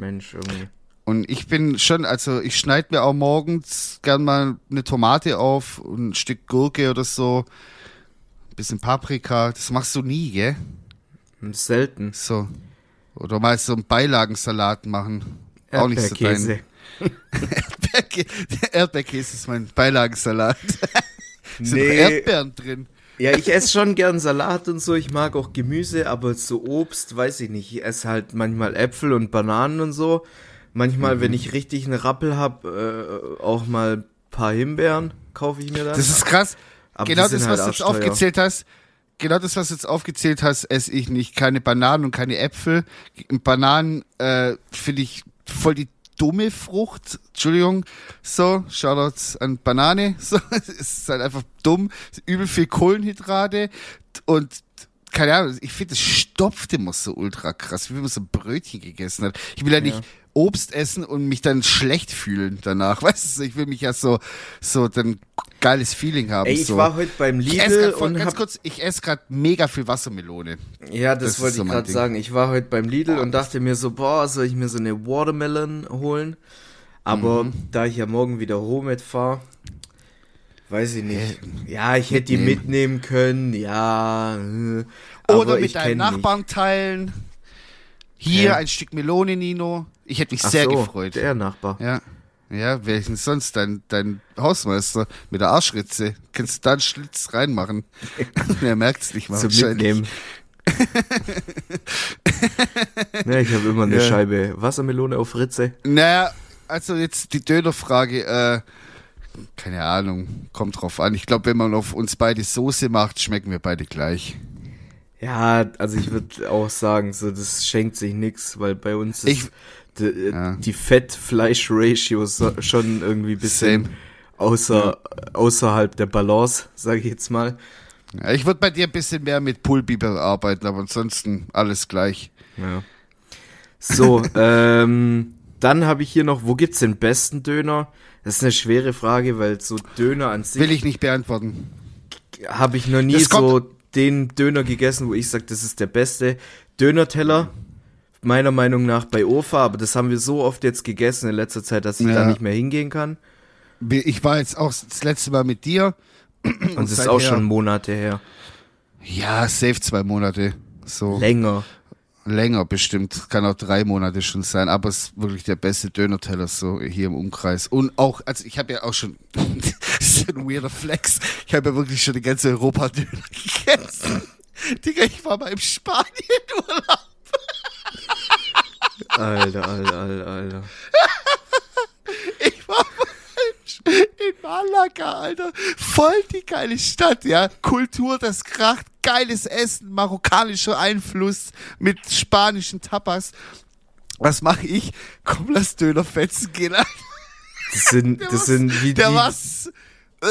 Obstmensch irgendwie. Und ich bin schon, also ich schneide mir auch morgens gern mal eine Tomate auf und ein Stück Gurke oder so. Ein bisschen Paprika. Das machst du nie, gell? Selten. So. Oder mal so einen Beilagensalat machen. Auch nicht so dein. Erdbeerkäse. *laughs* Erdbeerkä Erdbeerkäse ist mein Beilagensalat. *laughs* Sind Nee. Erdbeeren drin. Ja, ich esse schon gern Salat und so. Ich mag auch Gemüse, aber so Obst, weiß ich nicht. Ich esse halt manchmal Äpfel und Bananen und so. Manchmal, Mhm. wenn ich richtig einen Rappel habe, äh, auch mal ein paar Himbeeren kaufe ich mir dann. Das ist krass. Aber genau das, halt was du jetzt aufgezählt hast. genau das, was du jetzt aufgezählt hast, esse ich nicht. Keine Bananen und keine Äpfel. Bananen äh, finde ich voll die dumme Frucht. Entschuldigung. So, Shoutouts an Banane. *laughs* So, es ist halt einfach dumm. Übel viel Kohlenhydrate und keine Ahnung, ich finde, es stopft immer so ultra krass, wie wenn man so ein Brötchen gegessen hat. Ich will ja, nicht Obst essen und mich dann schlecht fühlen danach. *laughs* Weißt du, ich will mich ja so, so dann geiles Feeling haben. Ey, ich so. war heute beim Lidl und ganz hab, kurz, ich esse gerade mega viel Wassermelone. ja, das, das wollte so ich gerade sagen. Ich war heute beim Lidl und dachte mir so, boah, soll ich mir so eine Watermelon holen? Aber Mhm. da ich ja morgen wieder Homet fahre, weiß ich nicht. Ja, ich hätte die mitnehmen. können, ja. Oder mit kenn Nachbarn teilen. Hier Ja. ein Stück Melone, Nino. Ich hätte mich Nicht. Ach sehr so, gefreut. Der Nachbar. Ja. Ja, wer ist denn sonst? Dein, dein Hausmeister mit der Arschritze. Kannst du da einen Schlitz reinmachen? *laughs* er merkt's nicht mal. Zum. Mitnehmen. *laughs* ne, ich habe immer eine Ja. Scheibe Wassermelone auf Ritze. Naja, also jetzt die Dönerfrage, äh, keine Ahnung, kommt drauf an. Ich glaube, wenn man auf uns beide Soße macht, schmecken wir beide gleich. Ja, also ich würde auch sagen, so das schenkt sich nix, weil bei uns ist Ich- die, Ja. die Fett-Fleisch-Ratio schon irgendwie bisschen Same. außer, außerhalb der Balance, sage ich jetzt mal. Ja, ich würde bei dir ein bisschen mehr mit Pulbiber arbeiten, aber ansonsten alles gleich. Ja. So, *laughs* ähm, dann habe ich hier noch, wo gibt's den besten Döner? Das ist eine schwere Frage, weil so Döner an sich Will ich nicht beantworten. habe ich noch nie so den Döner gegessen, wo ich sage, das ist der beste Dönerteller. Meiner Meinung nach bei Ofa, aber das haben wir so oft jetzt gegessen in letzter Zeit, dass ich Ja. da nicht mehr hingehen kann. Ich war jetzt auch das letzte Mal mit dir. Und das ist auch schon Monate her. Ja, safe zwei Monate. So Länger. Länger bestimmt. Kann auch drei Monate schon sein. Aber es ist wirklich der beste Döner-Teller so hier im Umkreis. Und auch, also ich habe ja auch schon, *laughs* das ist ein weirder Flex. Ich habe ja wirklich schon die ganze Europa-Döner *laughs* gegessen. Digga, ich war mal im Spanien-Urlaub. Alter, alter, alter, alter. *laughs* In Malaga, Alter. Voll die geile Stadt, ja. Kultur, das kracht, geiles Essen, marokkanischer Einfluss mit spanischen Tapas. Was mache ich? Komm, lass Döner fetzen gehen, Alter. Das sind, Der das war- sind wie Der die. war, s- äh,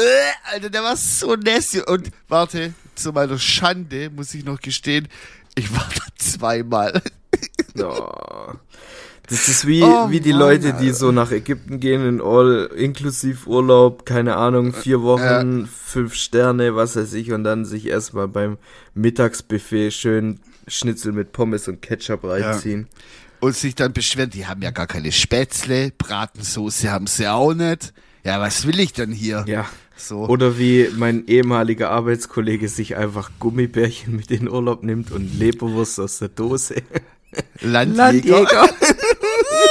Alter, der war so nasty. Und warte, zu meiner Schande muss ich noch gestehen, ich war da zweimal. Oh. *laughs* Das ist wie, Oh wie die Mann, Leute, die Alter. so nach Ägypten gehen in all-inklusiv Urlaub, keine Ahnung, vier Wochen, fünf Sterne, was weiß ich, und dann sich erstmal beim Mittagsbuffet schön Schnitzel mit Pommes und Ketchup reinziehen. Und sich dann beschweren, die haben ja gar keine Spätzle, Bratensoße haben sie auch nicht. Ja, was will ich denn hier? Ja. So. Oder wie mein ehemaliger Arbeitskollege sich einfach Gummibärchen mit in Urlaub nimmt und Leberwurst aus der Dose. Landjäger. *laughs* *laughs*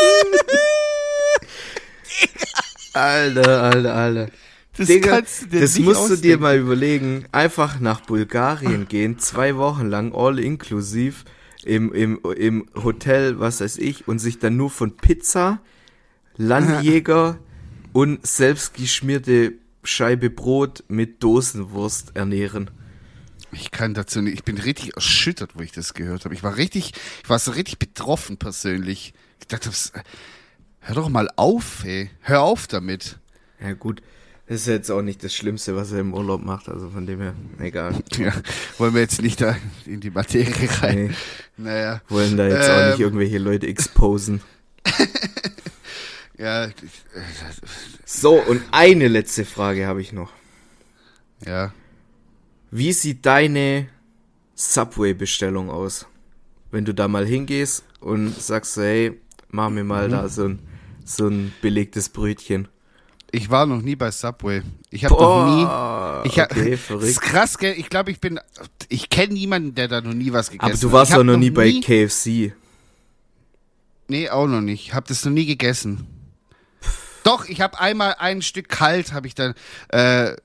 Alter, alter, alter. Das Digga, kannst du dir das musst du dir ausdenken. mal überlegen. Einfach nach Bulgarien gehen, zwei Wochen lang, all inklusiv, im, im, im Hotel, was weiß ich, und sich dann nur von Pizza, Landjäger *laughs* und selbstgeschmierte Scheibe Brot mit Dosenwurst ernähren. Ich kann dazu nicht. Ich bin richtig erschüttert, wo ich das gehört habe. Ich war richtig, ich war so richtig betroffen persönlich. Ich dachte, was- hör doch mal auf, ey. Hör auf damit. Ja gut, das ist jetzt auch nicht das Schlimmste, was er im Urlaub macht, also von dem her, egal. *laughs* Ja, wollen wir jetzt nicht da in die Materie rein. Nee, Naja. wollen da jetzt auch nicht Ähm. irgendwelche Leute exposen. *laughs* Ja, ich- So, und eine letzte Frage habe ich noch. ja. Wie sieht deine Subway-Bestellung aus? Wenn du da mal hingehst und sagst hey, mach mir mal Mhm. da so ein, so ein belegtes Brötchen. Ich war noch nie bei Subway. Ich habe noch nie. Ich hab, okay, *laughs* Das ist verrückt. krass, gell? Ich glaube, ich bin. Ich kenne niemanden, der da noch nie was gegessen Aber hat. du warst ich doch noch nie bei KFC. Nee, auch noch nicht. Hab das noch nie gegessen. Doch, ich habe einmal ein Stück kalt, habe ich dann, äh,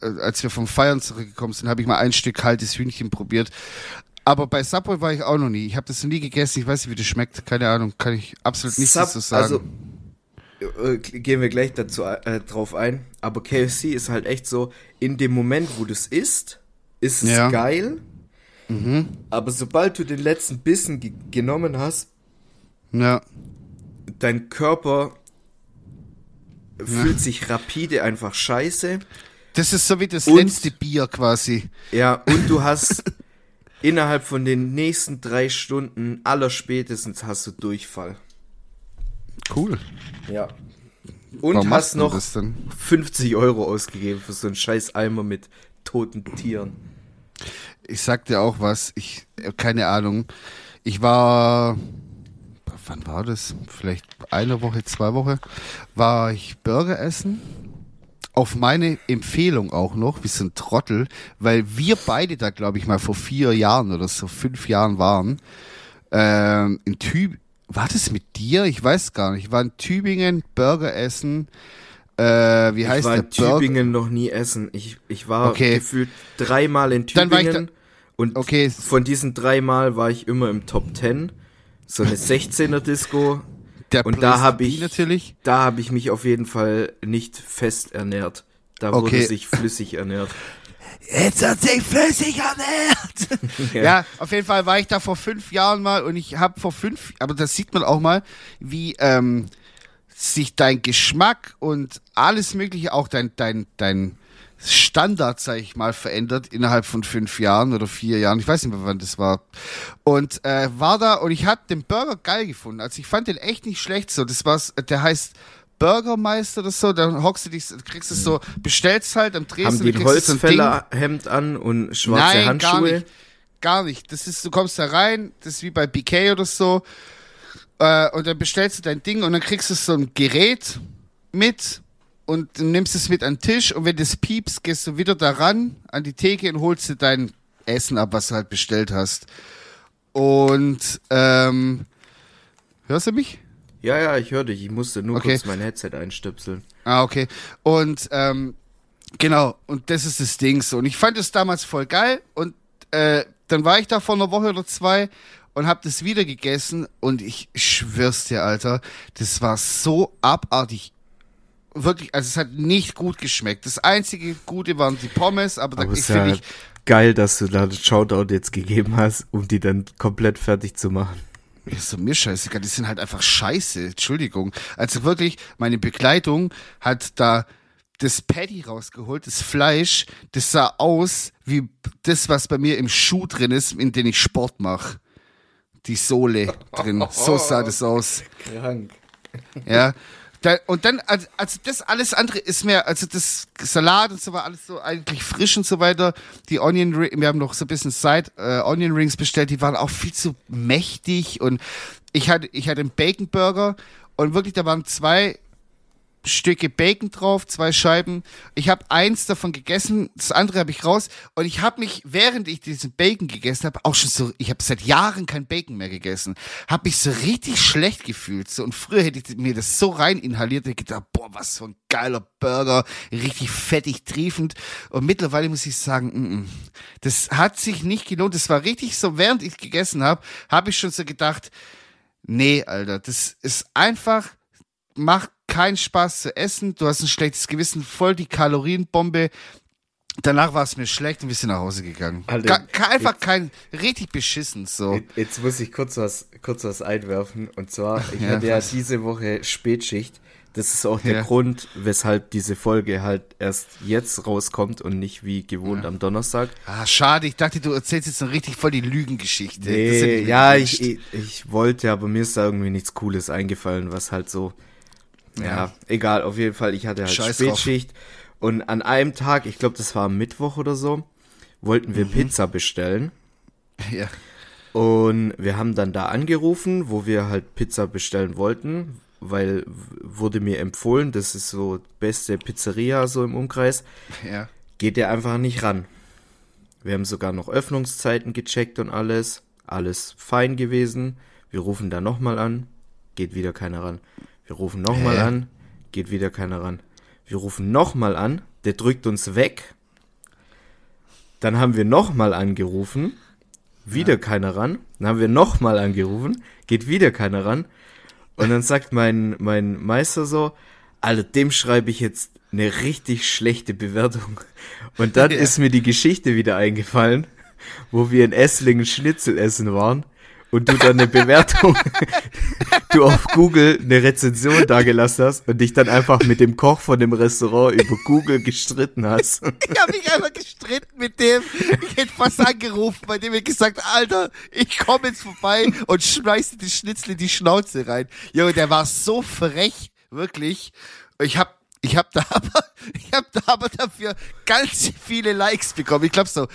als wir vom Feiern zurückgekommen sind, habe ich mal ein Stück kaltes Hühnchen probiert. Aber bei Subway war ich auch noch nie. Ich habe das noch nie gegessen. Ich weiß nicht, wie das schmeckt. Keine Ahnung. Kann ich absolut nichts dazu sagen. Also, äh, gehen wir gleich dazu äh, drauf ein. Aber KFC ist halt echt so, in dem Moment, wo du es isst, ist es Ja. geil. Mhm. Aber sobald du den letzten Bissen ge genommen hast, Ja. dein Körper fühlt sich rapide einfach scheiße. Das ist so wie das Und- letzte Bier quasi. Ja, und du hast *laughs* innerhalb von den nächsten drei Stunden allerspätestens hast du Durchfall. Cool. Ja. Und Warum hast noch das denn? 50 Euro ausgegeben für so einen scheiß Eimer mit toten Tieren. Ich sag dir auch was. Ich, äh, keine Ahnung. Ich war, wann war das? Vielleicht eine Woche, zwei Wochen, war ich Burger essen. Auf meine Empfehlung auch noch, wie so ein Trottel, weil wir beide da, glaube ich, mal vor vier Jahren oder so fünf Jahren waren. Ähm, in Tübingen, war das mit dir? Ich weiß gar nicht. Ich war in Tübingen Burger essen. Äh, wie Ich heißt war der in Burger? Tübingen noch nie essen. Ich, ich war Okay. gefühlt dreimal in Dann war ich Tübingen. Und Okay. von diesen dreimal war ich immer im Top 10. So eine *laughs* 16er Disco. Der Und da Place hab to be ich- natürlich. Da habe ich mich auf jeden Fall nicht fest ernährt. Da wurde Okay. sich flüssig ernährt. Jetzt hat sich flüssig ernährt. *laughs* ja. auf jeden Fall war ich da vor fünf Jahren mal und ich habe vor fünf, aber das sieht man auch mal, wie ähm, sich dein Geschmack und alles Mögliche, auch dein, dein, dein Standard, sag ich mal, verändert innerhalb von fünf Jahren oder vier Jahren. Ich weiß nicht mehr, wann das war. Und äh, war da und ich habe den Burger geil gefunden. Also ich fand den echt nicht schlecht so. Das war's, der heißt Burgermeister oder so, dann hockst du dich, kriegst es so, bestellst halt am Tresen, Haben die ein. Holzfällerhemd an und schwarze Nein, Handschuhe? gar nicht. Gar nicht. Das ist, du kommst da rein, das ist wie bei BK oder so, äh, und dann bestellst du dein Ding und dann kriegst du so ein Gerät mit und du nimmst es mit an den Tisch und wenn das piepst, gehst du wieder daran an die Theke und holst dir dein Essen ab, was du halt bestellt hast. Und, ähm, hörst du mich? Ja, ja, ich höre dich. Ich musste nur Okay. kurz mein Headset einstöpseln. Ah, okay. Und ähm, genau, und das ist das Ding so. Und ich fand es damals voll geil. Und äh, dann war ich da vor einer Woche oder zwei und hab das wieder gegessen. Und ich schwör's dir, Alter, das war so abartig. Wirklich, also es hat nicht gut geschmeckt. Das einzige Gute waren die Pommes, aber, Aber da, ich ist ja finde ich, geil, dass du da den Shoutout jetzt gegeben hast, um die dann komplett fertig zu machen. Ist so mir scheißegal, die sind halt einfach scheiße, Entschuldigung. Also wirklich, meine Begleitung hat da das Patty rausgeholt, das Fleisch, das sah aus wie das, was bei mir im Schuh drin ist, in den ich Sport mache. Die Sohle drin. So sah das aus. Krank. Ja. Da, und dann, also, also das alles andere ist mir, also das Salat und so war alles so eigentlich frisch und so weiter. Die Onion Rings, wir haben noch so ein bisschen Side äh, Onion Rings bestellt, die waren auch viel zu mächtig und ich hatte, ich hatte einen Bacon Burger und wirklich, da waren zwei Stücke Bacon drauf, zwei Scheiben. Ich habe eins davon gegessen, das andere habe ich raus und ich habe mich, während ich diesen Bacon gegessen habe, auch schon so, ich habe seit Jahren kein Bacon mehr gegessen, habe mich so richtig schlecht gefühlt. So und früher hätte ich mir das so rein inhaliert, ich gedacht, boah, was für ein geiler Burger, richtig fettig, triefend. Und mittlerweile muss ich sagen, mm, mm, das hat sich nicht gelohnt. Das war richtig so, während ich gegessen habe, habe ich schon so gedacht, nee, Alter, das ist einfach macht keinen Spaß zu essen. Du hast ein schlechtes Gewissen, voll die Kalorienbombe. Danach war es mir schlecht und wir sind nach Hause gegangen. Alter, ga- einfach kein, richtig beschissen, so. Jetzt muss ich kurz was, kurz was einwerfen. Und zwar, ich Ja, hatte ja was? diese Woche Spätschicht. Das ist auch der Ja. Grund, weshalb diese Folge halt erst jetzt rauskommt und nicht wie gewohnt am Donnerstag. Ah, schade, ich dachte, du erzählst jetzt noch richtig voll die Lügengeschichte. Nee, ja, ich, ich, ich wollte, aber mir ist da irgendwie nichts Cooles eingefallen, was halt so. Ja, Ja. egal, auf jeden Fall, ich hatte halt Scheiß drauf. Spätschicht. Und an einem Tag, ich glaube, das war am Mittwoch oder so, wollten Mhm. wir Pizza bestellen. *laughs* Ja. Und wir haben dann da angerufen, wo wir halt Pizza bestellen wollten, weil wurde mir empfohlen, das ist so beste Pizzeria so im Umkreis. ja. Geht der einfach nicht ran. Wir haben sogar noch Öffnungszeiten gecheckt und alles. Alles fein gewesen. Wir rufen da nochmal an. Geht wieder keiner ran. Wir rufen nochmal an. Geht wieder keiner ran. Wir rufen nochmal an. Der drückt uns weg. Dann haben wir nochmal angerufen. Wieder keiner ran. Dann haben wir nochmal angerufen. Geht wieder keiner ran. Und dann sagt mein, mein Meister so, Alter, dem schreibe ich jetzt eine richtig schlechte Bewertung. Und dann *laughs* Ja. ist mir die Geschichte wieder eingefallen, wo wir in Esslingen Schnitzel essen waren und du dann eine Bewertung, *laughs* du auf Google eine Rezension dagelassen hast und dich dann einfach mit dem Koch von dem Restaurant über Google gestritten hast. *laughs* Ich habe mich einfach gestritten mit dem. Ich hätte fast angerufen, bei dem ich gesagt, Alter, ich komme jetzt vorbei und schmeiße die Schnitzel in die Schnauze rein. Junge, der war so frech, wirklich. Ich habe ich hab da *laughs* aber, ich hab da aber dafür ganz viele Likes bekommen. Ich glaube so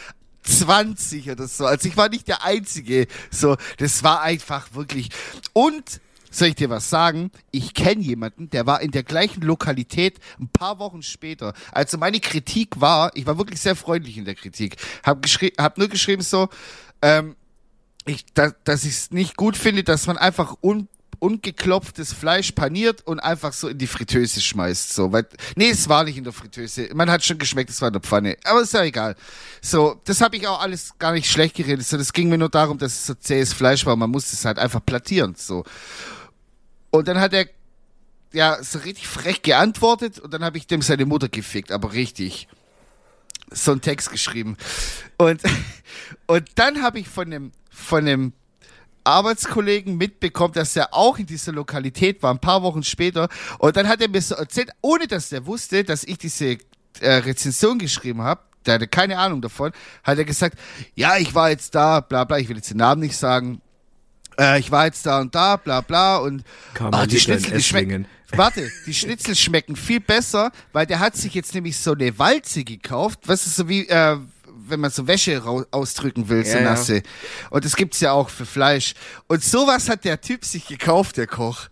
20 oder so. Also ich war nicht der Einzige. So, das war einfach wirklich. Und soll ich dir was sagen? Ich kenne jemanden, der war in der gleichen Lokalität ein paar Wochen später. Also meine Kritik war, ich war wirklich sehr freundlich in der Kritik. Hab, geschri hab nur geschrieben so, ähm, ich, da, dass ich es nicht gut finde, dass man einfach un ungeklopftes Fleisch paniert und einfach so in die Fritteuse schmeißt. So, weil, nee, es war nicht in der Fritteuse. Man hat schon geschmeckt, es war in der Pfanne. Aber ist ja egal. So, das habe ich auch alles gar nicht schlecht geredet. So, das ging mir nur darum, dass es so zähes Fleisch war. Man musste es halt einfach plattieren. So. Und dann hat er ja so richtig frech geantwortet und dann habe ich dem seine Mutter gefickt, aber richtig. So einen Text geschrieben. Und, *laughs* und dann habe ich von einem, von einem Arbeitskollegen mitbekommen, dass er auch in dieser Lokalität war, ein paar Wochen später. Und dann hat er mir so erzählt, ohne dass er wusste, dass ich diese äh, Rezension geschrieben habe, der hatte keine Ahnung davon, hat er gesagt, ja, ich war jetzt da, bla bla, ich will jetzt den Namen nicht sagen, äh, ich war jetzt da und da, bla bla und ah, die Schnitzel, die schmecken, warte, die Schnitzel schmecken viel besser, weil der hat sich jetzt nämlich so eine Walze gekauft, was ist so wie, äh, wenn man so Wäsche ausdrücken will, so Ja, ja. nasse. Und das gibt's ja auch für Fleisch. Und sowas hat der Typ sich gekauft, der Koch.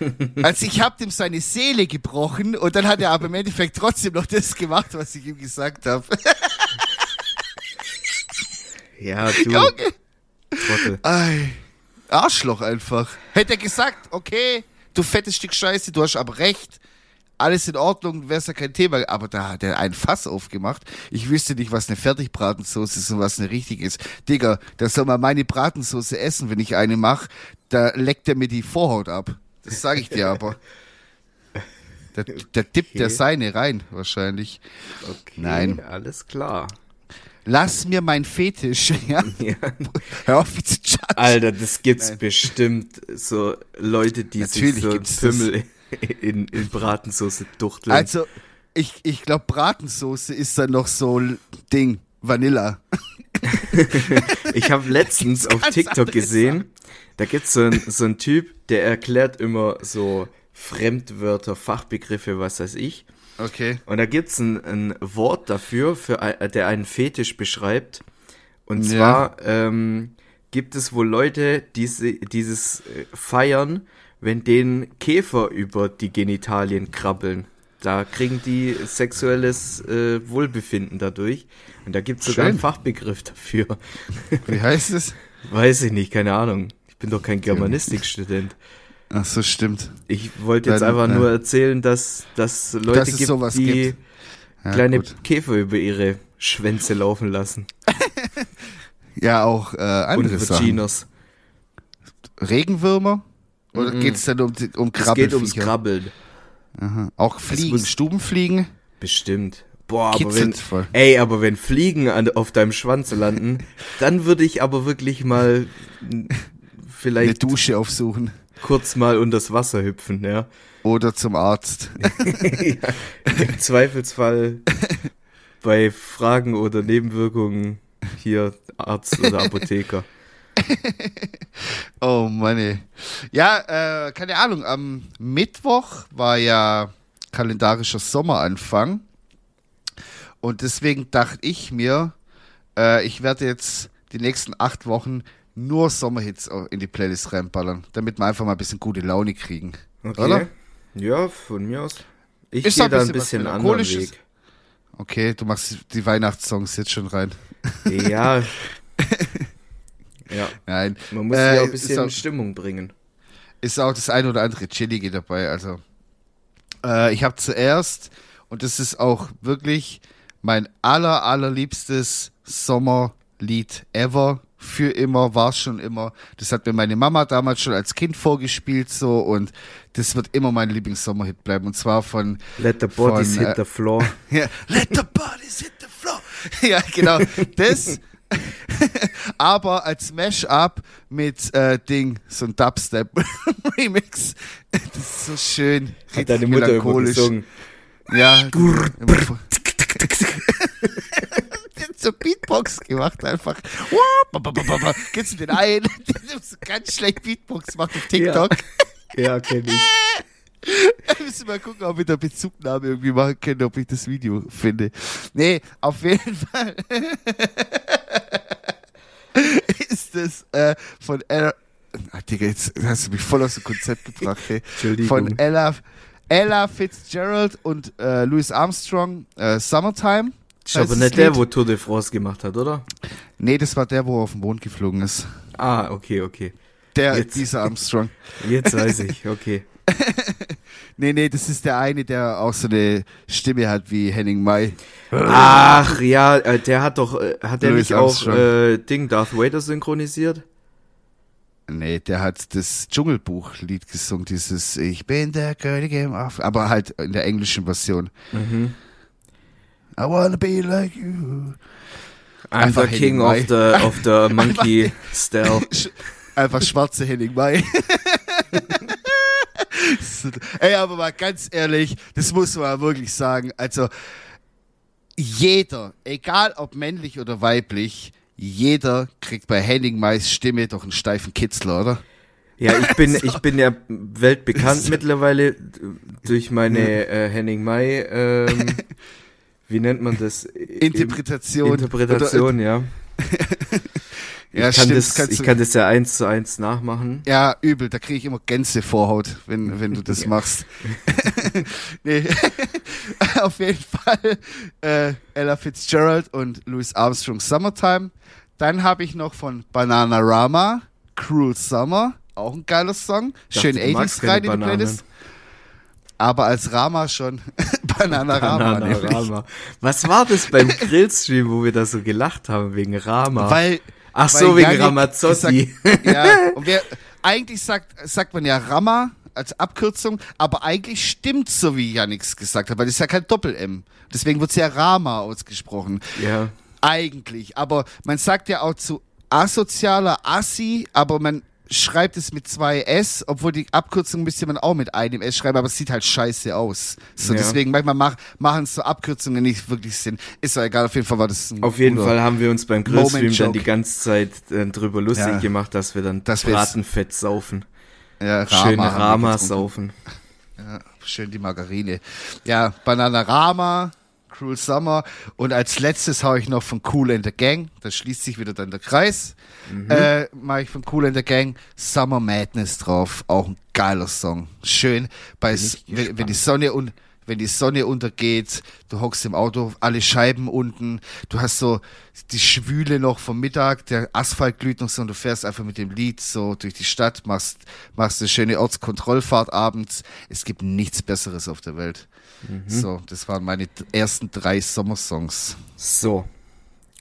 *laughs* Also ich hab dem seine Seele gebrochen und dann hat er aber im Endeffekt trotzdem noch das gemacht, was ich ihm gesagt habe. *laughs* Ja, du, Junge! Trottel. Ei, Arschloch einfach. Hätte er gesagt, okay, du fettes Stück Scheiße, du hast aber recht. Alles in Ordnung, wär's ja kein Thema. Aber da hat er ein Fass aufgemacht. Ich wüsste nicht, was eine Fertigbratensauce ist und was eine richtig ist. Digga, da soll man meine Bratensauce essen, wenn ich eine mache. Da leckt er mir die Vorhaut ab. Das sage ich dir aber. *laughs* Da, da tippt Okay. der seine rein, wahrscheinlich. Okay, Nein. alles klar. Lass mir mein Fetisch, *laughs* ja? *laughs* Ja. Hör auf, wie zu judgen. Alter, das gibt's Nein. bestimmt so Leute, die Natürlich sich so gibt's das. *laughs* In, in Bratensauce duchteln. Also, ich, ich glaube, Bratensoße ist dann noch so ein Ding. Vanilla. *laughs* Ich habe letztens auf TikTok gesehen, da gibt's so ein, so ein Typ, der erklärt immer so Fremdwörter, Fachbegriffe, was weiß ich. Okay. Und da gibt's ein, ein Wort dafür, für, der einen Fetisch beschreibt. Und Ja. zwar ähm, gibt es wohl Leute, die se- dieses äh, feiern, wenn denen Käfer über die Genitalien krabbeln. Da kriegen die sexuelles äh, Wohlbefinden dadurch. Und da gibt's sogar Schön. einen Fachbegriff dafür. Wie heißt es? *laughs* Weiß ich nicht, keine Ahnung. Ich bin doch kein Germanistikstudent. Ach so, stimmt. Ich wollte jetzt Dann, einfach nur erzählen, dass dass Leute Dass es gibt, die gibt. Ja, kleine gut. Käfer über ihre Schwänze laufen lassen. *laughs* ja auch äh, andere Und Sachen. Regenwürmer? Oder Mhm. geht's dann um, die- um Es geht ums? Krabbeln. Aha. Auch Fliegen, Stubenfliegen? Bestimmt. Boah, aber wenn, voll. ey, aber wenn Fliegen an, auf deinem Schwanz landen, *laughs* dann würde ich aber wirklich mal n- Eine vielleicht Dusche aufsuchen. kurz mal unters Wasser hüpfen, ja. Oder zum Arzt. *laughs* ja. Im Zweifelsfall *laughs* bei Fragen oder Nebenwirkungen hier Arzt oder Apotheker. *laughs* Oh Mann, ey. Ja, äh, keine Ahnung. Am Mittwoch war ja kalendarischer Sommeranfang. Und deswegen dachte ich mir, äh, ich werde jetzt die nächsten acht Wochen nur Sommerhits in die Playlist reinballern, damit wir einfach mal ein bisschen gute Laune kriegen. Okay. Oder? Ja, von mir aus. Ich gehe da ein bisschen anderen. Weg. Okay, du machst die Weihnachtssongs jetzt schon rein. Ja. *laughs* ja, Nein. man muss Äh, ja auch ein bisschen auch- Stimmung bringen. ist auch das ein oder andere Chillige dabei. Also äh, ich habe zuerst, und das ist auch wirklich mein aller, allerliebstes Sommerlied ever. Für immer, war schon immer. Das hat mir meine Mama damals schon als Kind vorgespielt so und das wird immer mein Lieblings-Sommerhit bleiben. Und zwar von Let the bodies Von, hit äh, the floor. *laughs* ja, Let the bodies hit the floor. *laughs* ja, genau. Das *laughs* aber als Mash-up mit äh, Ding, so ein Dubstep-Remix. *laughs* Das ist so schön. Hat deine Mutter melancholisch. gesungen. Ja, *laughs* so Beatbox gemacht einfach. Kennst du den einen, der so ganz schlecht Beatbox macht auf TikTok? Ja, kenn ich. Wir müssen mal gucken, ob wir da Bezugnahme irgendwie machen können, ob ich das Video finde. Nee, auf jeden Fall *laughs* ist das äh, von Ella. Ah, Digga, jetzt hast du mich voll aus dem Konzept gebracht, ey. Entschuldigung. Von Ella, Ella Fitzgerald und äh, Louis Armstrong, äh, Summertime. Ist aber nicht der, wo Tour de France gemacht hat, oder? Nee, das war der, wo er auf den Mond geflogen ist. Ah, okay, okay. Der, Jetzt. dieser Armstrong. Jetzt weiß ich, okay. *laughs* Nee, nee, das ist der eine, der auch so eine Stimme hat wie Henning May. Ach, ja, äh, der hat doch, äh, hat der Louis nicht auch äh, Ding Darth Vader synchronisiert? Nee, der hat das Dschungelbuch-Lied gesungen, dieses Ich bin der König im Afrika, aber halt in der englischen Version. Mhm. I wanna be like you. I'm Einfach the king of the, of the *laughs* monkey style. Einfach schwarze Henning May. *laughs* *laughs* Ey, aber mal ganz ehrlich, das muss man wirklich sagen. Also, jeder, egal ob männlich oder weiblich, jeder kriegt bei Henning Mays Stimme doch einen steifen Kitzler, oder? Ja, ich bin, *laughs* So. ich bin ja weltbekannt mittlerweile durch meine äh, Henning May, ähm, *laughs* wie nennt man das? Interpretation. Interpretation, ja. Ja, ich, kann stimmt, das, ich kann das ja eins zu eins nachmachen. Ja, übel, da kriege ich immer Gänsevorhaut, wenn, wenn du das *laughs* machst. *laughs* nee. *laughs* Auf jeden Fall äh, Ella Fitzgerald und Louis Armstrong Summertime. Dann habe ich noch von Bananarama Cruel Summer, auch ein geiler Song. Schön dachte, du magst 80s keine rein in die. Playlist. Aber als Rama schon Bananarama. Bananarama. Was war das beim Grillstream, wo wir da so gelacht haben wegen Rama? Weil Ach so, wegen Yannick Ramazzotti. Ja, und wer, *laughs* eigentlich sagt, sagt man ja Rama als Abkürzung, aber eigentlich stimmt so, wie Yannick's gesagt hat, weil das ist ja kein Doppel-M. Deswegen wird es ja Rama ausgesprochen. Ja. Eigentlich. Aber man sagt ja auch zu asozialer Assi, aber man schreibt es mit zwei S, obwohl die Abkürzung müsste man auch mit einem S schreiben, aber es sieht halt scheiße aus. So, Ja. deswegen manchmal mach, machen so Abkürzungen nicht wirklich Sinn. Ist doch egal, auf jeden Fall war das ein Auf jeden Fall haben wir uns beim Grillstream dann die ganze Zeit äh, drüber lustig Ja. gemacht, dass wir dann Dass Bratenfett saufen. ja, Schön Rama wir Rama saufen. Ja, schön die Margarine. Ja, Bananarama, Cruel Summer und als letztes hau ich noch von Cool and the Gang. Da schließt sich wieder dann der Kreis. Mhm. Äh, mache ich von Cool and the Gang Summer Madness drauf. Auch ein geiler Song. Schön, bei wenn, wenn die Sonne und wenn die Sonne untergeht, du hockst im Auto, alle Scheiben unten, du hast so die Schwüle noch vom Mittag, der Asphalt glüht noch so und du fährst einfach mit dem Lied so durch die Stadt, machst, machst eine schöne Ortskontrollfahrt abends. Es gibt nichts Besseres auf der Welt. Mhm. So, das waren meine ersten drei Sommersongs. So.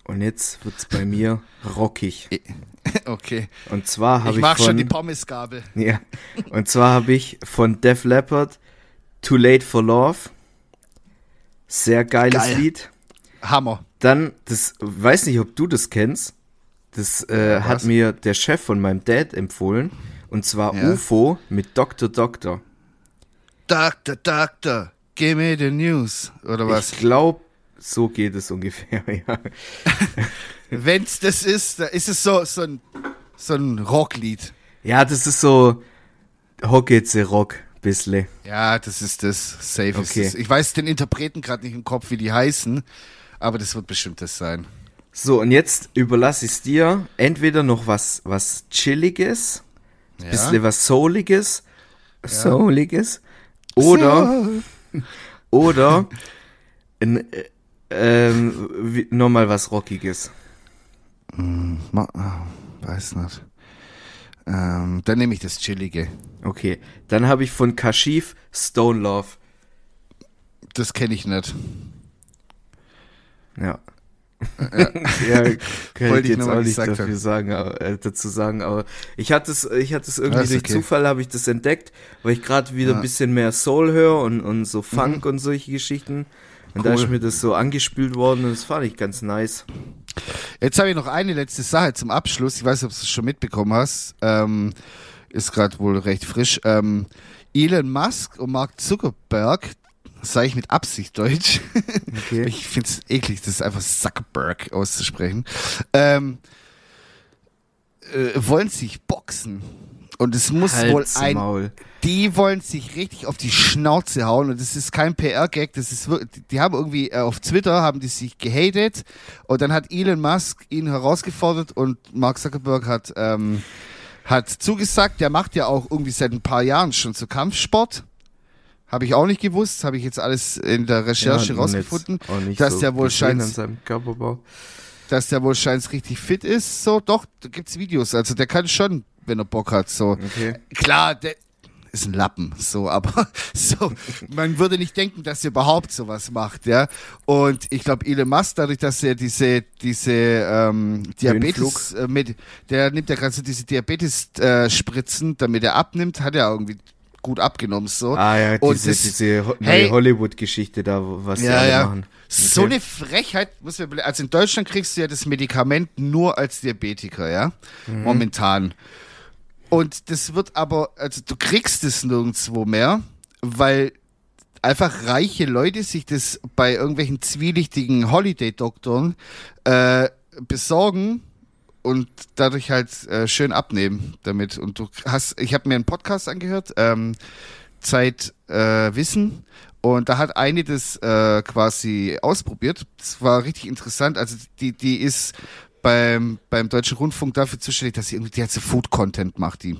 Und jetzt wird's bei mir rockig. *laughs* okay. Und zwar habe Ich ich, mach von schon die Pommesgabel. ja, und zwar habe ich von Def Leppard Too Late for Love. Sehr geiles Geil. Lied. Hammer. Dann das weiß nicht, ob du das kennst. Das äh, hat mir der Chef von meinem Dad empfohlen und zwar Ja. UFO mit Dr. Doctor. Doctor, Doctor, give me the news. Oder was? Ich glaube, so geht es ungefähr, *laughs* ja. *laughs* Wenn's das ist, da ist es so, so ein, so ein Rocklied. Ja, das ist so Hocketze Rock bissle. Ja, das ist das. Safe Okay. ist das. Ich weiß den Interpreten gerade nicht im Kopf, wie die heißen, aber das wird bestimmt das sein. So, und jetzt überlasse ich es dir. Entweder noch was, was Chilliges, Ja. bisschen was Souliges, Souliges, oder, oder *laughs* ein, äh, wie- nochmal was Rockiges. Ma ah, weiß nicht. Ähm, dann nehme ich das Chillige. Okay, dann habe ich von Kashif Stone Love. Das kenne ich nicht. Ja. ja, *laughs* *laughs* kann Wollte ich ich jetzt auch nicht dafür haben. sagen, aber, äh, dazu sagen, aber ich hatte es, ich hatte es irgendwie durch okay. Zufall habe ich das entdeckt, weil ich gerade wieder Ja. ein bisschen mehr Soul höre und, und so Funk und solche Geschichten. Und da Mhm. Cool. ist mir das so angespült worden und das fand ich ganz nice. Jetzt habe ich noch eine letzte Sache zum Abschluss. Ich weiß nicht, ob du es schon mitbekommen hast. Ähm, ist gerade wohl recht frisch. Ähm, Elon Musk und Mark Zuckerberg, sage ich mit Absicht Deutsch. *laughs* Okay. Ich finde es eklig, das ist einfach Zuckerberg auszusprechen. Ähm, äh, wollen sich boxen. Und es muss wohl Halt's ein Maul. die wollen sich richtig auf die Schnauze hauen und das ist kein PR-Gag, das ist wirklich, die- haben irgendwie äh, auf Twitter haben die sich gehatet und dann hat Elon Musk ihn herausgefordert und Mark Zuckerberg hat ähm, hat zugesagt, der macht ja auch irgendwie seit ein paar Jahren schon so Kampfsport. Habe ich auch nicht gewusst, habe ich jetzt alles in der Recherche Ja, rausgefunden, dass so der wohl scheint- dass der wohl scheint richtig fit ist. So, doch, da gibt's Videos, also der kann schon, wenn er Bock hat, so. Okay. Klar, der ist ein Lappen, so, aber *laughs* so, man würde nicht denken, dass er überhaupt sowas macht, ja. Und ich glaube, Elon Musk, dadurch, dass er diese, diese ähm, Diabetes, äh, mit, der nimmt ja gerade so diese Diabetes-Spritzen, damit er abnimmt, hat er irgendwie gut abgenommen, so. Ah ja, Und diese, das- diese Ho Hey. Hollywood-Geschichte da, was die Ja, alle ja. machen. So Okay. eine Frechheit, muss man, also in Deutschland kriegst du ja das Medikament nur als Diabetiker, ja, Mhm. momentan. Und das wird aber, also du kriegst es nirgendwo mehr, weil einfach reiche Leute sich das bei irgendwelchen zwielichtigen Holiday-Doktoren äh, besorgen und dadurch halt äh, schön abnehmen damit. Und du hast, ich habe mir einen Podcast angehört, ähm, Zeit äh, Wissen. Und da hat eine das äh, quasi ausprobiert. Das war richtig interessant. Also die, die ist beim, beim Deutschen Rundfunk dafür zuständig, dass sie irgendwie, die hat so Food-Content macht die.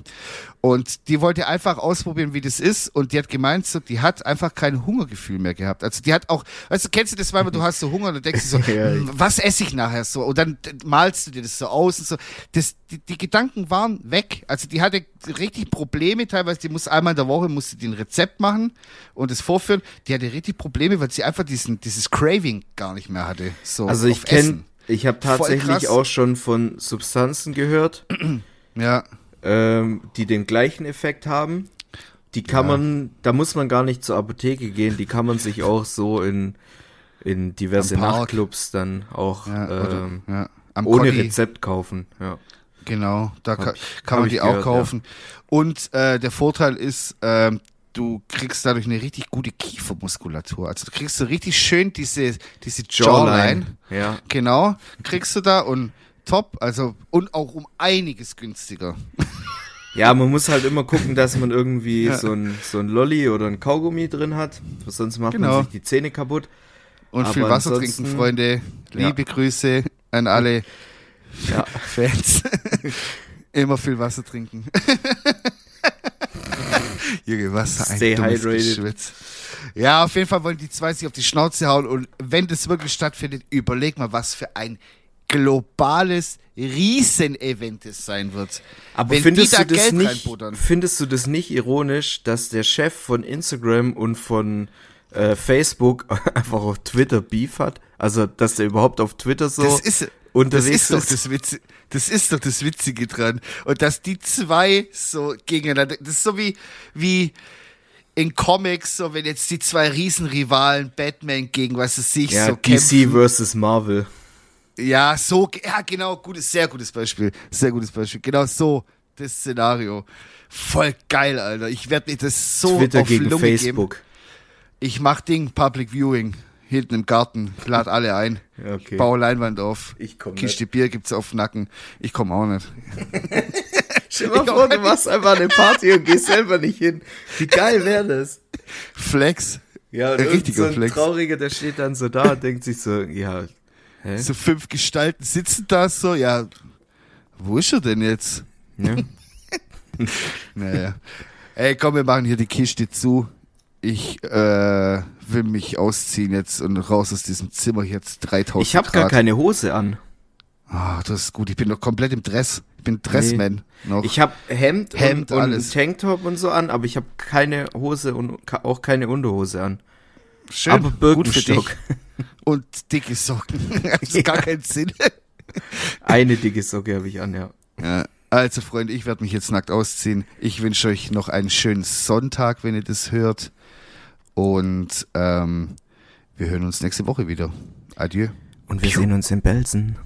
Und die wollte einfach ausprobieren, wie das ist. Und die hat gemeint, so, die hat einfach kein Hungergefühl mehr gehabt. Also die hat auch, weißt du, kennst du das manchmal, du hast so Hunger und denkst so, *laughs* Ja, "Hm, was esse ich nachher so? Und dann malst du dir das so aus und so. Das, die, die Gedanken waren weg. Also die hatte richtig Probleme teilweise. Die muss einmal in der Woche musste die ein Rezept machen und es vorführen. Die hatte richtig Probleme, weil sie einfach diesen, dieses Craving gar nicht mehr hatte. So Also ich kenne. Ich habe tatsächlich auch schon von Substanzen gehört, *clears throat* Ja. ähm, die den gleichen Effekt haben. Die kann man, da muss man gar nicht zur Apotheke gehen, die kann man sich auch so in, in diverse. Nachtclubs dann auch Ja, oder, ähm, ja. Am ohne Conny. Rezept kaufen. Ja. Genau, da kann, ich- kann hab man die auch gehört, kaufen. Und äh, der Vorteil ist, ähm, du kriegst dadurch eine richtig gute Kiefermuskulatur. Also du kriegst so richtig schön diese, diese Jawline. Ja. Genau, kriegst du da und top, also und auch um einiges günstiger. Ja, man muss halt immer gucken, dass man irgendwie Ja. so ein, so ein Lolli oder ein Kaugummi drin hat. Sonst macht Genau. man sich die Zähne kaputt. Und Aber viel Wasser trinken, Freunde. Ja. Liebe Grüße an alle Ja. *laughs* Fans. *laughs* Immer viel Wasser trinken. *laughs* Junge, Wasser, ein Stay dummes hydrated. Geschwitz. Ja, auf jeden Fall wollen die zwei sich auf die Schnauze hauen und wenn das wirklich stattfindet, überleg mal, was für ein globales Riesenevent es sein wird. Aber wenn findest die da du das Geld nicht, findest du das nicht ironisch, dass der Chef von Instagram und von äh, Facebook *laughs* einfach auf Twitter Beef hat? Also, dass der überhaupt auf Twitter so Das ist, das unterwegs ist doch das Witzige, das ist doch das Witzige dran. Und dass die zwei so gegeneinander, das ist so wie, wie in Comics, so wenn jetzt die zwei Riesenrivalen Batman gegen was es sich Ja, so DC kämpfen. versus Marvel. Ja, so, ja, genau, gutes, sehr gutes Beispiel. Sehr gutes Beispiel. Genau so, das Szenario. Voll geil, Alter. Ich werde mir das so Twitter auf gegen Lunge geben. Facebook. Ich mach Ding, Public Viewing, hinten im Garten, lad alle ein. Okay. Baue Leinwand auf. Ich komm Kiste Bier gibt's auf Nacken. Ich komme auch nicht. *laughs* Stell mal vor, du machst einfach eine Party und gehst selber nicht hin. Wie geil wäre das? Flex. Ja, und richtiger so ein Flex. Trauriger, der steht dann so da und denkt sich so, ja, hä? So fünf Gestalten sitzen da so, ja. Wo ist er denn jetzt? ja. *laughs* Naja. Ey, komm, wir machen hier die Kiste zu. Ich äh, will mich ausziehen jetzt und raus aus diesem Zimmer jetzt 3000 Ich habe gar keine Hose an. Ah, das ist gut. Ich bin doch komplett im Dress. Ich bin Dressman noch. Ich habe Hemd, Hemd, und, und. Tanktop und so an, aber ich habe keine Hose und auch keine Unterhose an. Schön. aber Birkenstock. Gut für dich. Und dicke Socken. *laughs* Das ist gar keinen Sinn. Eine dicke Socke habe ich an, ja. Ja. Also, Freunde, ich werde mich jetzt nackt ausziehen. Ich wünsche euch noch einen schönen Sonntag, wenn ihr das hört. Und ähm, wir hören uns nächste Woche wieder. Adieu. Und wir sehen uns in Belsen.